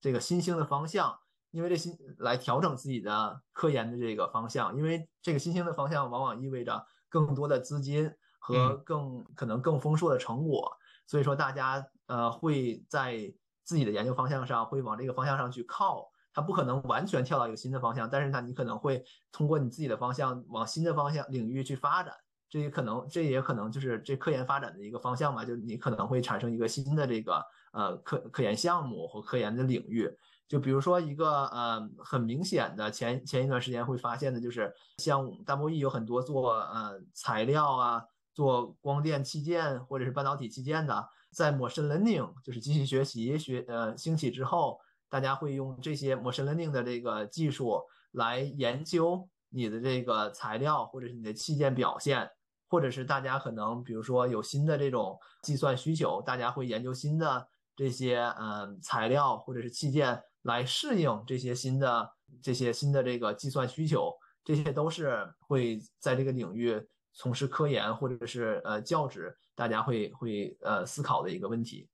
这个新兴的方向，因为这新来调整自己的科研的这个方向，因为这个新兴的方向往往意味着更多的资金和更可能更丰硕的成果，所以说大家呃会在自己的研究方向上会往这个方向上去靠。它不可能完全跳到一个新的方向，但是呢，你可能会通过你自己的方向往新的方向领域去发展，这也可能，这也可能就是这科研发展的一个方向嘛，就你可能会产生一个新的这个呃科科研项目或科研的领域，就比如说一个呃很明显的前前一段时间会发现的就是像大博 E 有很多做呃材料啊，做光电器件或者是半导体器件的，在 machine learning 就是机器学习学呃兴起之后。大家会用这些 machine learning 的这个技术来研究你的这个材料，或者是你的器件表现，或者是大家可能比如说有新的这种计算需求，大家会研究新的这些嗯材料或者是器件来适应这些新的这些新的这个计算需求，这些都是会在这个领域从事科研或者是呃教职，大家会会呃思考的一个问题。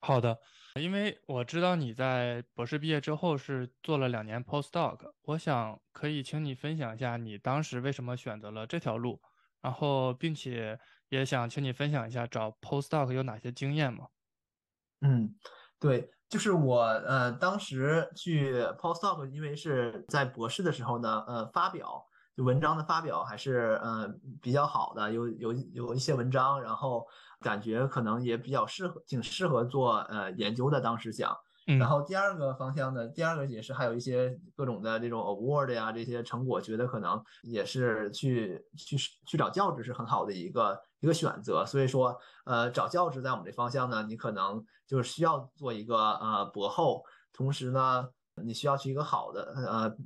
好的。因为我知道你在博士毕业之后是做了两年 postdoc，我想可以请你分享一下你当时为什么选择了这条路，然后并且也想请你分享一下找 postdoc 有哪些经验吗？嗯，对，就是我呃当时去 postdoc，因为是在博士的时候呢，呃发表。文章的发表还是呃比较好的，有有有一些文章，然后感觉可能也比较适合，挺适合做呃研究的。当时想，然后第二个方向呢，第二个也是还有一些各种的这种 award 呀这些成果，觉得可能也是去去去找教职是很好的一个一个选择。所以说呃找教职在我们这方向呢，你可能就是需要做一个呃博后，同时呢。你需要去一个好的呃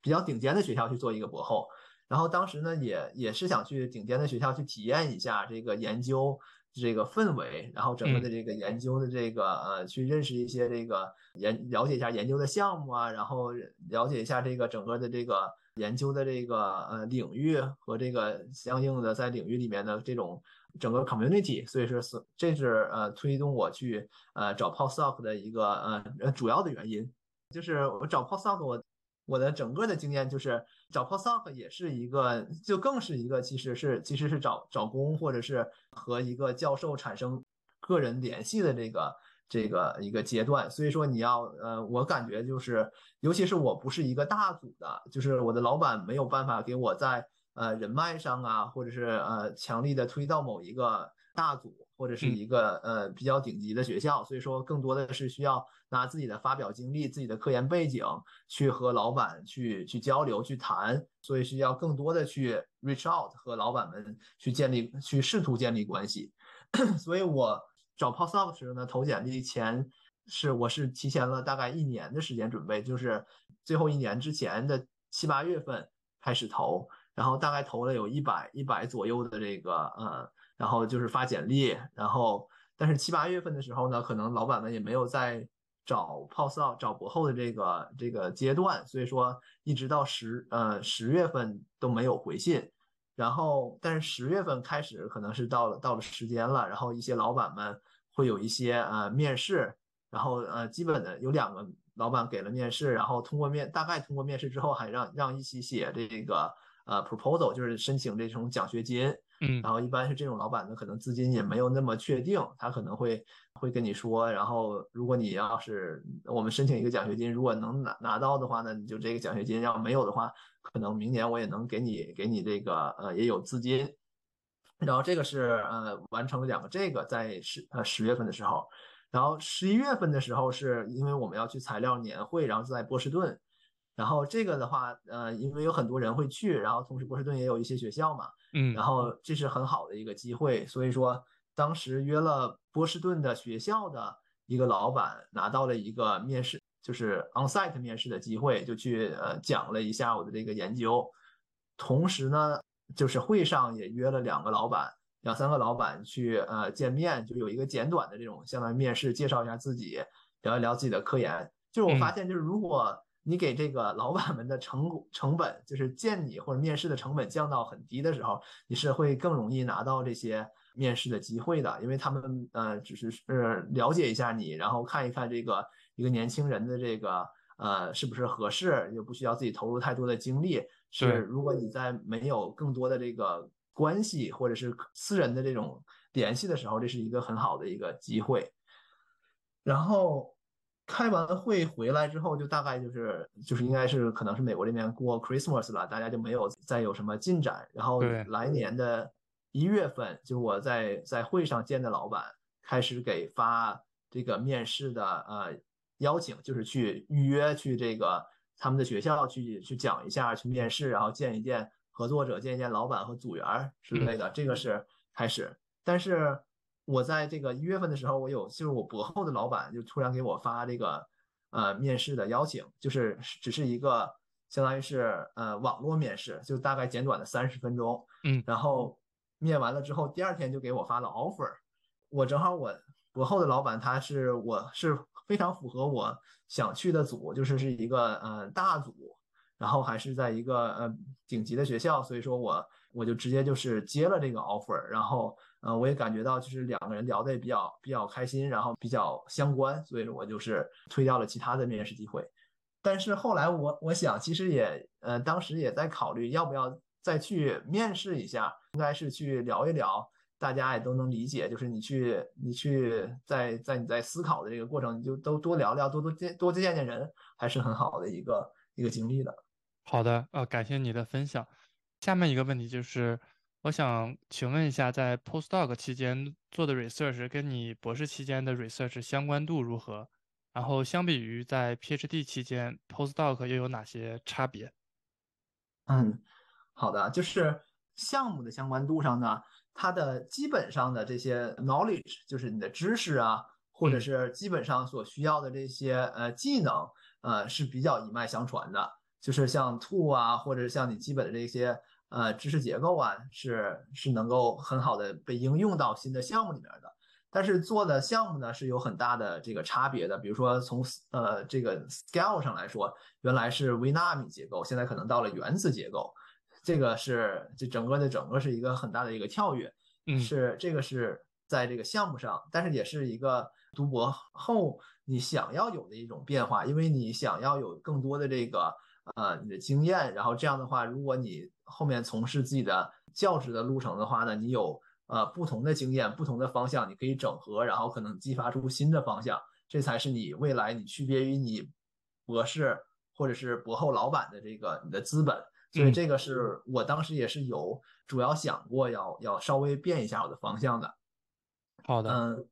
比较顶尖的学校去做一个博后，然后当时呢也也是想去顶尖的学校去体验一下这个研究这个氛围，然后整个的这个研究的这个呃去认识一些这个研了解一下研究的项目啊，然后了解一下这个整个的这个研究的这个呃领域和这个相应的在领域里面的这种整个 community，所以说是这是呃推动我去呃找 postdoc 的一个呃主要的原因。就是我找 postdoc，我我的整个的经验就是找 postdoc 也是一个，就更是一个，其实是其实是找找工或者是和一个教授产生个人联系的这个这个一个阶段。所以说你要呃，我感觉就是，尤其是我不是一个大组的，就是我的老板没有办法给我在呃人脉上啊，或者是呃强力的推到某一个大组。或者是一个呃比较顶级的学校，所以说更多的是需要拿自己的发表经历、自己的科研背景去和老板去去交流、去谈，所以需要更多的去 reach out 和老板们去建立、去试图建立关系。所以我找 postdoc 时呢，投简历前是我是提前了大概一年的时间准备，就是最后一年之前的七八月份开始投，然后大概投了有一百一百左右的这个呃，然后就是发简历，然后但是七八月份的时候呢，可能老板们也没有在找 postdoc 找博后的这个这个阶段，所以说一直到十呃十月份都没有回信。然后，但是十月份开始可能是到了到了时间了，然后一些老板们会有一些呃面试，然后呃基本的有两个老板给了面试，然后通过面大概通过面试之后还让让一起写这个呃 proposal，就是申请这种奖学金。嗯，然后一般是这种老板呢，可能资金也没有那么确定，他可能会会跟你说，然后如果你要是我们申请一个奖学金，如果能拿拿到的话呢，你就这个奖学金；要没有的话，可能明年我也能给你给你这个呃也有资金。然后这个是呃完成了两个这个在十呃十月份的时候，然后十一月份的时候是因为我们要去材料年会，然后在波士顿。然后这个的话，呃，因为有很多人会去，然后同时波士顿也有一些学校嘛，嗯，然后这是很好的一个机会，所以说当时约了波士顿的学校的一个老板拿到了一个面试，就是 onsite 面试的机会，就去呃讲了一下我的这个研究，同时呢，就是会上也约了两个老板，两三个老板去呃见面，就有一个简短的这种相当于面试，介绍一下自己，聊一聊自己的科研。就是我发现，就是如果你给这个老板们的成成本，就是见你或者面试的成本降到很低的时候，你是会更容易拿到这些面试的机会的，因为他们呃只是是了解一下你，然后看一看这个一个年轻人的这个呃是不是合适，又不需要自己投入太多的精力。是如果你在没有更多的这个关系或者是私人的这种联系的时候，这是一个很好的一个机会。然后。开完会回来之后，就大概就是就是应该是可能是美国这边过 Christmas 了，大家就没有再有什么进展。然后来年的一月份，就我在在会上见的老板开始给发这个面试的呃邀请，就是去预约去这个他们的学校去去讲一下，去面试，然后见一见合作者，见一见老板和组员之类的。这个是开始，但是。我在这个一月份的时候，我有就是我博后的老板就突然给我发这个呃面试的邀请，就是只是一个相当于是呃网络面试，就大概简短的三十分钟，嗯，然后面完了之后，第二天就给我发了 offer。我正好我博后的老板他是我是非常符合我想去的组，就是是一个呃大组，然后还是在一个呃顶级的学校，所以说我我就直接就是接了这个 offer，然后。嗯，我也感觉到就是两个人聊的也比较比较开心，然后比较相关，所以我就是推掉了其他的面试机会。但是后来我我想，其实也呃，当时也在考虑要不要再去面试一下，应该是去聊一聊，大家也都能理解，就是你去你去在在你在思考的这个过程，你就都多聊聊，多多见多见见人，还是很好的一个一个经历的。好的，呃，感谢你的分享。下面一个问题就是。我想请问一下，在 postdoc 期间做的 research 跟你博士期间的 research 相关度如何？然后相比于在 PhD 期间，postdoc 又有哪些差别？嗯，好的，就是项目的相关度上呢，它的基本上的这些 knowledge，就是你的知识啊，或者是基本上所需要的这些呃技能，呃是比较一脉相传的，就是像 tool 啊，或者像你基本的这些。呃，知识结构啊，是是能够很好的被应用到新的项目里面的。但是做的项目呢是有很大的这个差别的。比如说从呃这个 scale 上来说，原来是微纳米结构，现在可能到了原子结构，这个是这整个的整个是一个很大的一个跳跃。嗯，是这个是在这个项目上，但是也是一个读博后你想要有的一种变化，因为你想要有更多的这个呃你的经验，然后这样的话，如果你后面从事自己的教职的路程的话呢，你有呃不同的经验、不同的方向，你可以整合，然后可能激发出新的方向，这才是你未来你区别于你博士或者是博后老板的这个你的资本。所以这个是我当时也是有主要想过要要稍微变一下我的方向的。好的，嗯，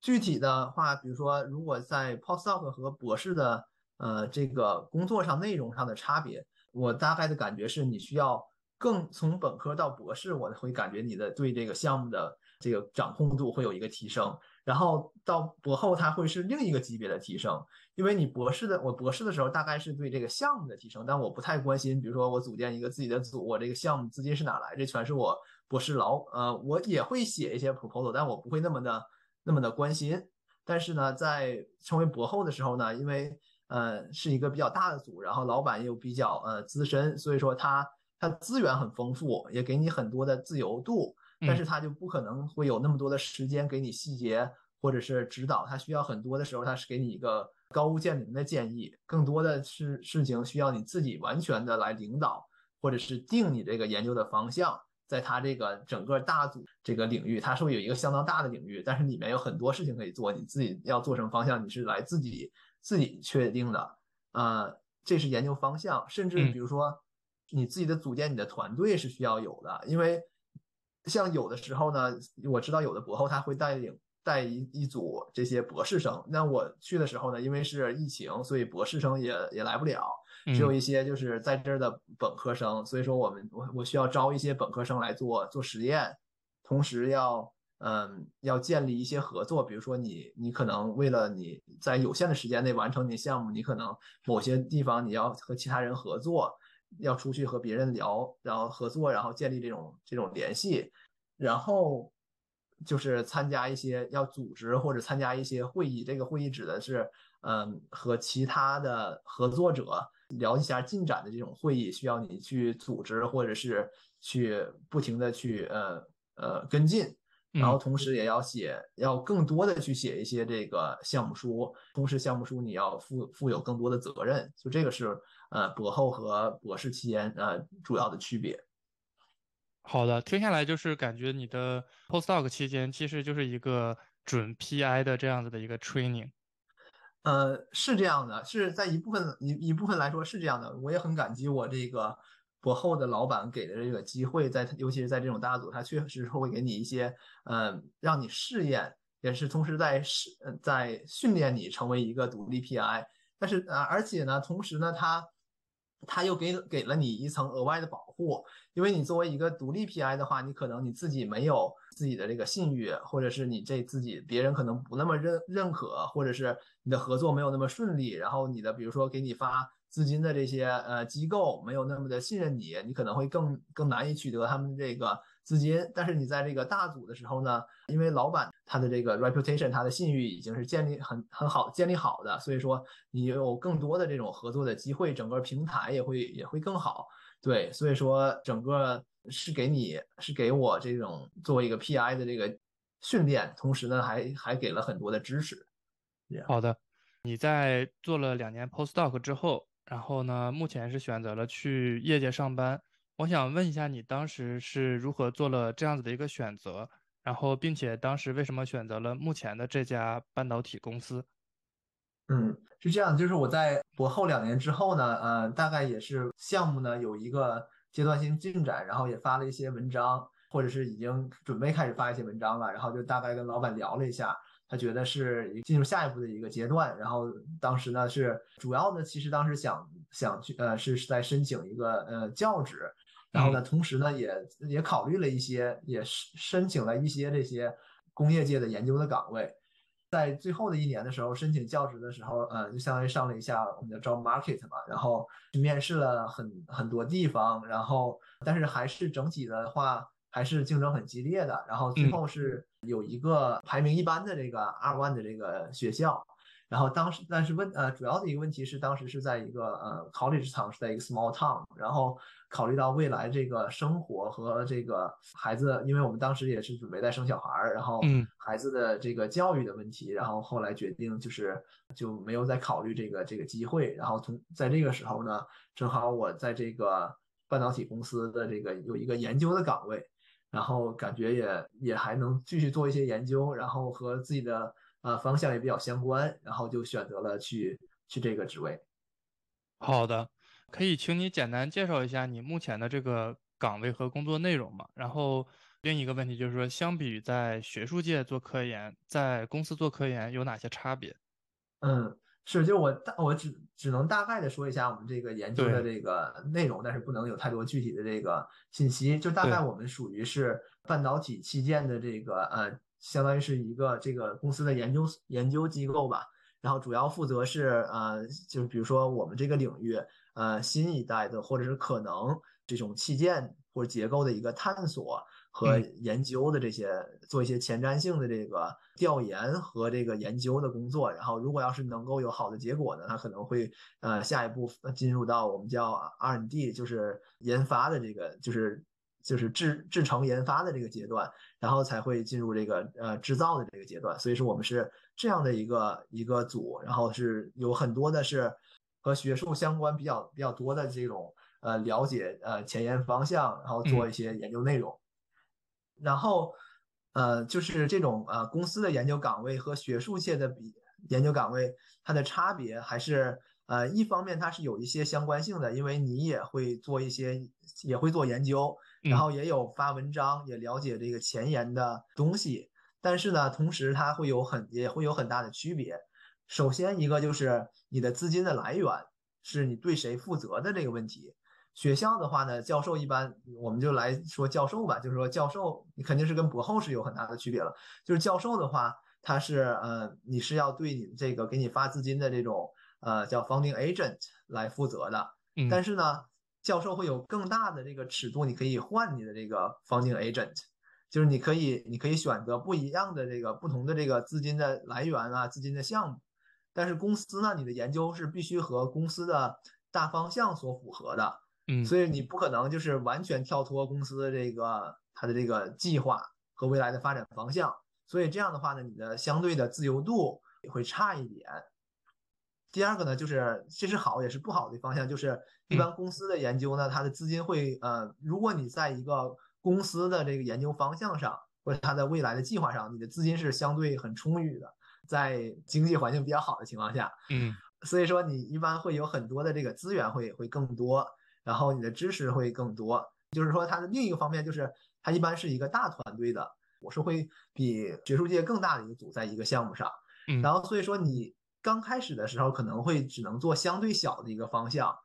具体的话，比如说如果在 postdoc 和博士的呃这个工作上内容上的差别。我大概的感觉是你需要更从本科到博士，我会感觉你的对这个项目的这个掌控度会有一个提升。然后到博后它会是另一个级别的提升，因为你博士的我博士的时候大概是对这个项目的提升，但我不太关心，比如说我组建一个自己的组，我这个项目资金是哪来，这全是我博士老呃我也会写一些 proposal，但我不会那么的那么的关心。但是呢，在成为博后的时候呢，因为呃是一个比较大的组，然后老板又比较呃资深，所以说他他资源很丰富，也给你很多的自由度。但是他就不可能会有那么多的时间给你细节或者是指导，他需要很多的时候，他是给你一个高屋建瓴的建议，更多的是事情需要你自己完全的来领导，或者是定你这个研究的方向。在他这个整个大组这个领域，他是有一个相当大的领域，但是里面有很多事情可以做，你自己要做什么方向，你是来自己自己确定的。呃，这是研究方向，甚至比如说你自己的组建你的团队是需要有的，因为。像有的时候呢，我知道有的博后他会带领带一一组这些博士生。那我去的时候呢，因为是疫情，所以博士生也也来不了，只有一些就是在这儿的本科生。所以说我们我我需要招一些本科生来做做实验，同时要嗯要建立一些合作。比如说你你可能为了你在有限的时间内完成你的项目，你可能某些地方你要和其他人合作。要出去和别人聊，然后合作，然后建立这种这种联系，然后就是参加一些要组织或者参加一些会议。这个会议指的是，嗯，和其他的合作者聊一下进展的这种会议，需要你去组织或者是去不停的去呃呃跟进。然后同时也要写，要更多的去写一些这个项目书。同时项目书你要负负有更多的责任。就这个是。呃，博后和博士期间呃主要的区别。好的，听下来就是感觉你的 postdoc 期间其实就是一个准 PI 的这样子的一个 training。呃，是这样的，是在一部分一一部分来说是这样的。我也很感激我这个博后的老板给的这个机会，在尤其是在这种大组，他确实会给你一些呃让你试验，也是同时在试在训练你成为一个独立 PI。但是啊，而且呢，同时呢，他他又给给了你一层额外的保护，因为你作为一个独立 PI 的话，你可能你自己没有自己的这个信誉，或者是你这自己别人可能不那么认认可，或者是你的合作没有那么顺利，然后你的比如说给你发资金的这些呃机构没有那么的信任你，你可能会更更难以取得他们这个。资金，但是你在这个大组的时候呢，因为老板他的这个 reputation，他的信誉已经是建立很很好建立好的，所以说你有更多的这种合作的机会，整个平台也会也会更好。对，所以说整个是给你是给我这种作为一个 PI 的这个训练，同时呢还还给了很多的支持。好的，你在做了两年 postdoc 之后，然后呢目前是选择了去业界上班。我想问一下，你当时是如何做了这样子的一个选择？然后，并且当时为什么选择了目前的这家半导体公司？嗯，是这样，就是我在博后两年之后呢，呃，大概也是项目呢有一个阶段性进展，然后也发了一些文章，或者是已经准备开始发一些文章了，然后就大概跟老板聊了一下，他觉得是进入下一步的一个阶段，然后当时呢是主要呢，其实当时想想去呃是在申请一个呃教职。然后呢，同时呢，也也考虑了一些，也申申请了一些这些工业界的研究的岗位。在最后的一年的时候，申请教职的时候，呃，就相当于上了一下我们的 job market 嘛，然后面试了很很多地方，然后但是还是整体的话，还是竞争很激烈的。然后最后是有一个排名一般的这个 R one 的这个学校。然后当时，但是问呃，主要的一个问题是，当时是在一个呃 college town，是在一个 small town。然后考虑到未来这个生活和这个孩子，因为我们当时也是准备在生小孩儿，然后孩子的这个教育的问题，然后后来决定就是就没有再考虑这个这个机会。然后从在这个时候呢，正好我在这个半导体公司的这个有一个研究的岗位，然后感觉也也还能继续做一些研究，然后和自己的。呃，方向也比较相关，然后就选择了去去这个职位。好的，可以请你简单介绍一下你目前的这个岗位和工作内容吗？然后另一个问题就是说，相比于在学术界做科研，在公司做科研有哪些差别？嗯，是，就我大我只只能大概的说一下我们这个研究的这个内容，但是不能有太多具体的这个信息。就大概我们属于是半导体器件的这个呃。相当于是一个这个公司的研究研究机构吧。然后主要负责是呃，就是比如说我们这个领域呃新一代的或者是可能这种器件或者结构的一个探索和研究的这些，做一些前瞻性的这个调研和这个研究的工作。然后如果要是能够有好的结果呢，它可能会呃下一步进入到我们叫 R&D，就是研发的这个就是。就是制制成研发的这个阶段，然后才会进入这个呃制造的这个阶段。所以说我们是这样的一个一个组，然后是有很多的是和学术相关比较比较多的这种呃了解呃前沿方向，然后做一些研究内容。然后呃就是这种呃公司的研究岗位和学术界的比研究岗位，它的差别还是呃一方面它是有一些相关性的，因为你也会做一些也会做研究。然后也有发文章，也了解这个前沿的东西，但是呢，同时它会有很也会有很大的区别。首先一个就是你的资金的来源，是你对谁负责的这个问题。学校的话呢，教授一般我们就来说教授吧，就是说教授你肯定是跟博后是有很大的区别了。就是教授的话，他是呃你是要对你这个给你发资金的这种呃叫 funding agent 来负责的，但是呢。教授会有更大的这个尺度，你可以换你的这个 funding agent，就是你可以你可以选择不一样的这个不同的这个资金的来源啊，资金的项目。但是公司呢，你的研究是必须和公司的大方向所符合的，嗯，所以你不可能就是完全跳脱公司的这个它的这个计划和未来的发展方向。所以这样的话呢，你的相对的自由度也会差一点。第二个呢，就是这是好也是不好的方向，就是一般公司的研究呢，它的资金会呃，如果你在一个公司的这个研究方向上，或者它的未来的计划上，你的资金是相对很充裕的，在经济环境比较好的情况下，嗯，所以说你一般会有很多的这个资源会会更多，然后你的知识会更多，就是说它的另一个方面就是它一般是一个大团队的，我是会比学术界更大的一个组在一个项目上，嗯，然后所以说你。刚开始的时候可能会只能做相对小的一个方向，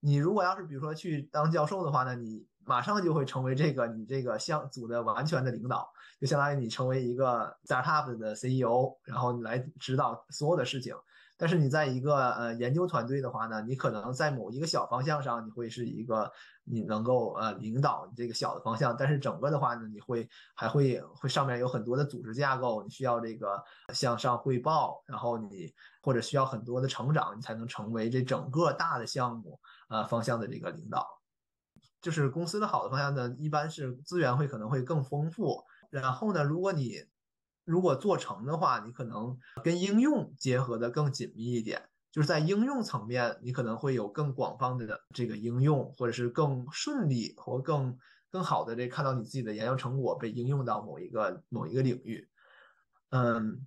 你如果要是比如说去当教授的话呢，你马上就会成为这个你这个项组的完全的领导，就相当于你成为一个 startup 的 CEO，然后你来指导所有的事情。但是你在一个呃研究团队的话呢，你可能在某一个小方向上，你会是一个你能够呃领导这个小的方向，但是整个的话呢，你会还会会上面有很多的组织架构，你需要这个向上汇报，然后你或者需要很多的成长，你才能成为这整个大的项目呃方向的这个领导。就是公司的好的方向呢，一般是资源会可能会更丰富，然后呢，如果你如果做成的话，你可能跟应用结合的更紧密一点，就是在应用层面，你可能会有更广泛的这个应用，或者是更顺利或更更好的这看到你自己的研究成果被应用到某一个某一个领域。嗯，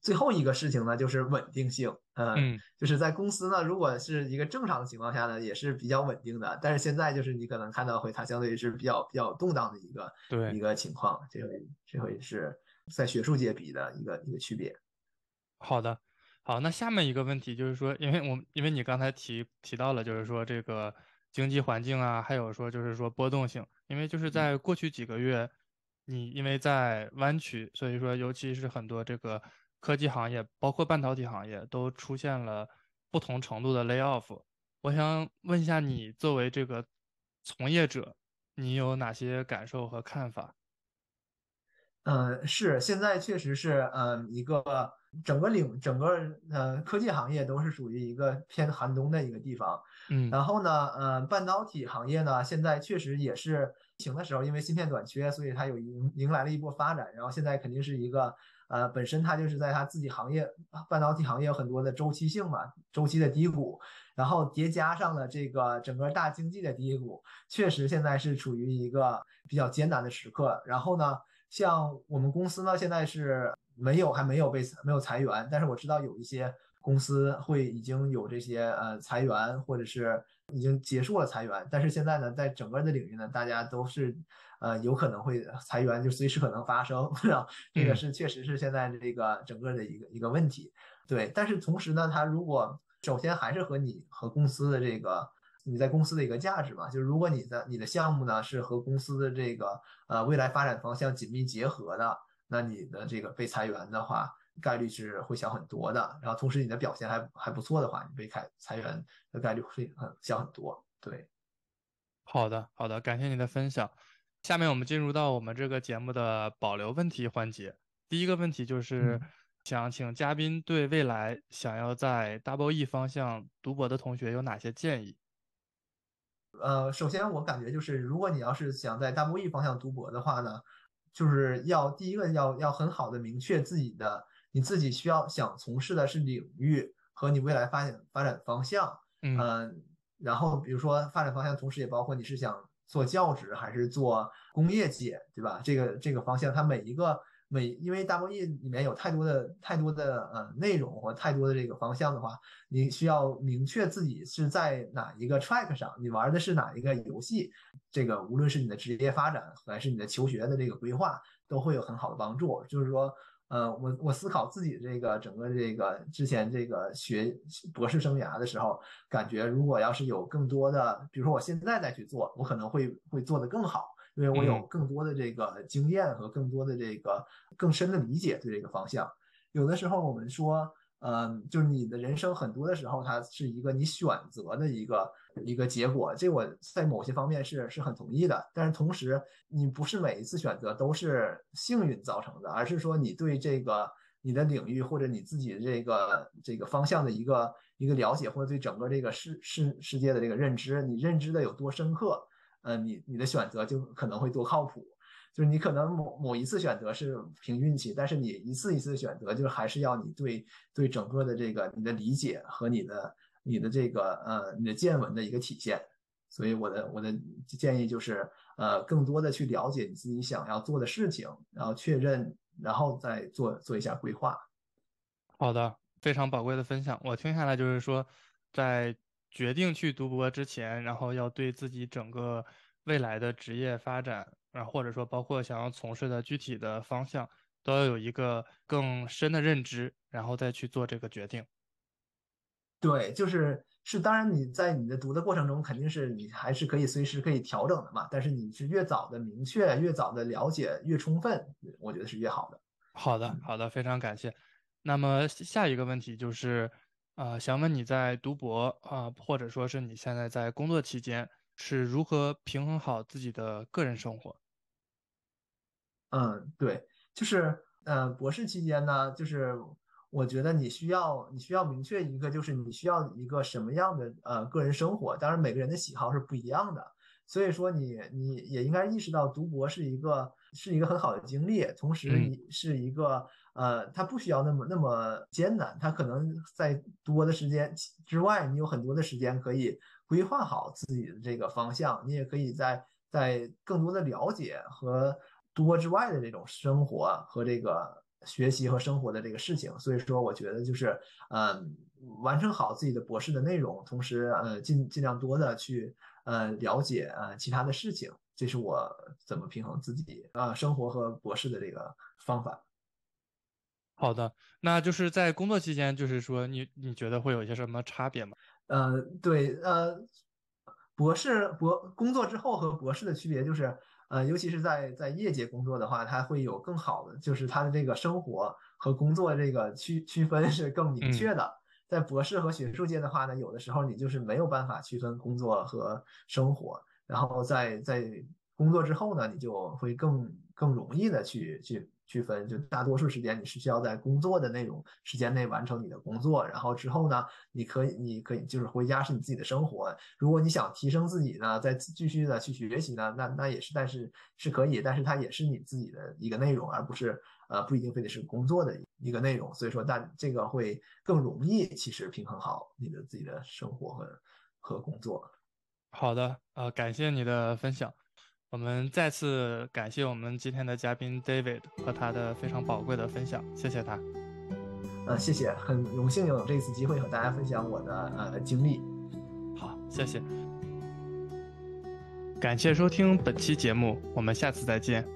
最后一个事情呢，就是稳定性。嗯，就是在公司呢，如果是一个正常的情况下呢，也是比较稳定的。但是现在就是你可能看到会它相对于是比较比较动荡的一个对一个情况，这回这回是。在学术界比的一个一个区别。好的，好，那下面一个问题就是说，因为我因为你刚才提提到了，就是说这个经济环境啊，还有说就是说波动性，因为就是在过去几个月，你因为在湾区，所以说尤其是很多这个科技行业，包括半导体行业，都出现了不同程度的 lay off。我想问一下，你作为这个从业者，你有哪些感受和看法？嗯，是现在确实是，嗯，一个整个领整个呃科技行业都是属于一个偏寒冬的一个地方，嗯，然后呢，呃，半导体行业呢，现在确实也是疫情的时候，因为芯片短缺，所以它有迎迎来了一波发展，然后现在肯定是一个，呃，本身它就是在它自己行业半导体行业有很多的周期性嘛，周期的低谷，然后叠加上了这个整个大经济的低谷，确实现在是处于一个比较艰难的时刻，然后呢。像我们公司呢，现在是没有还没有被没有裁员，但是我知道有一些公司会已经有这些呃裁员，或者是已经结束了裁员。但是现在呢，在整个的领域呢，大家都是呃有可能会裁员，就随时可能发生，这个是确实是现在这个整个的一个一个问题。对，但是同时呢，它如果首先还是和你和公司的这个。你在公司的一个价值嘛，就是如果你的你的项目呢是和公司的这个呃未来发展方向紧密结合的，那你的这个被裁员的话概率是会小很多的。然后同时你的表现还还不错的话，你被裁裁员的概率会很小很多。对，好的好的，感谢您的分享。下面我们进入到我们这个节目的保留问题环节。第一个问题就是想请嘉宾对未来想要在 Double E 方向读博的同学有哪些建议？呃，首先我感觉就是，如果你要是想在 Double E 方向读博的话呢，就是要第一个要要很好的明确自己的你自己需要想从事的是领域和你未来发展发展方向。嗯，然后比如说发展方向，同时也包括你是想做教职还是做工业界，对吧？这个这个方向，它每一个。每因为 W E 里面有太多的太多的呃内容或太多的这个方向的话，你需要明确自己是在哪一个 track 上，你玩的是哪一个游戏，这个无论是你的职业发展还是你的求学的这个规划，都会有很好的帮助。就是说，呃，我我思考自己这个整个这个之前这个学博士生涯的时候，感觉如果要是有更多的，比如说我现在再去做，我可能会会做得更好。因为我有更多的这个经验和更多的这个更深的理解对这个方向。有的时候我们说，嗯，就是你的人生很多的时候，它是一个你选择的一个一个结果。这我在某些方面是是很同意的。但是同时，你不是每一次选择都是幸运造成的，而是说你对这个你的领域或者你自己的这个这个方向的一个一个了解，或者对整个这个世世世界的这个认知，你认知的有多深刻。呃，你你的选择就可能会多靠谱，就是你可能某某一次选择是凭运气，但是你一次一次的选择，就是还是要你对对整个的这个你的理解和你的你的这个呃你的见闻的一个体现。所以我的我的建议就是，呃，更多的去了解你自己想要做的事情，然后确认，然后再做做一下规划。好的，非常宝贵的分享。我听下来就是说，在。决定去读博之前，然后要对自己整个未来的职业发展，然后或者说包括想要从事的具体的方向，都要有一个更深的认知，然后再去做这个决定。对，就是是，当然你在你的读的过程中，肯定是你还是可以随时可以调整的嘛。但是你是越早的明确，越早的了解，越充分，我觉得是越好的。好的，好的，非常感谢。那么下一个问题就是。啊，想问你在读博啊，或者说是你现在在工作期间，是如何平衡好自己的个人生活？嗯，对，就是呃，博士期间呢，就是我觉得你需要你需要明确一个，就是你需要一个什么样的呃个人生活。当然，每个人的喜好是不一样的，所以说你你也应该意识到，读博是一个是一个很好的经历，同时是一个。呃，它不需要那么那么艰难，它可能在多的时间之外，你有很多的时间可以规划好自己的这个方向，你也可以在在更多的了解和多之外的这种生活和这个学习和生活的这个事情。所以说，我觉得就是，嗯，完成好自己的博士的内容，同时呃尽尽量多的去呃了解呃其他的事情，这是我怎么平衡自己啊生活和博士的这个方法。好的，那就是在工作期间，就是说你你觉得会有一些什么差别吗？呃，对，呃，博士博工作之后和博士的区别就是，呃，尤其是在在业界工作的话，它会有更好的，就是他的这个生活和工作这个区区分是更明确的。在博士和学术界的话呢，有的时候你就是没有办法区分工作和生活，然后在在工作之后呢，你就会更更容易的去去。区分就大多数时间你是需要在工作的那种时间内完成你的工作，然后之后呢，你可以你可以就是回家是你自己的生活。如果你想提升自己呢，再继续的去学习呢，那那也是，但是是可以，但是它也是你自己的一个内容，而不是呃不一定非得是工作的一个内容。所以说，但这个会更容易其实平衡好你的自己的生活和和工作。好的，呃，感谢你的分享。我们再次感谢我们今天的嘉宾 David 和他的非常宝贵的分享，谢谢他。呃，谢谢，很荣幸有这次机会和大家分享我的呃经历。好，谢谢。感谢收听本期节目，我们下次再见。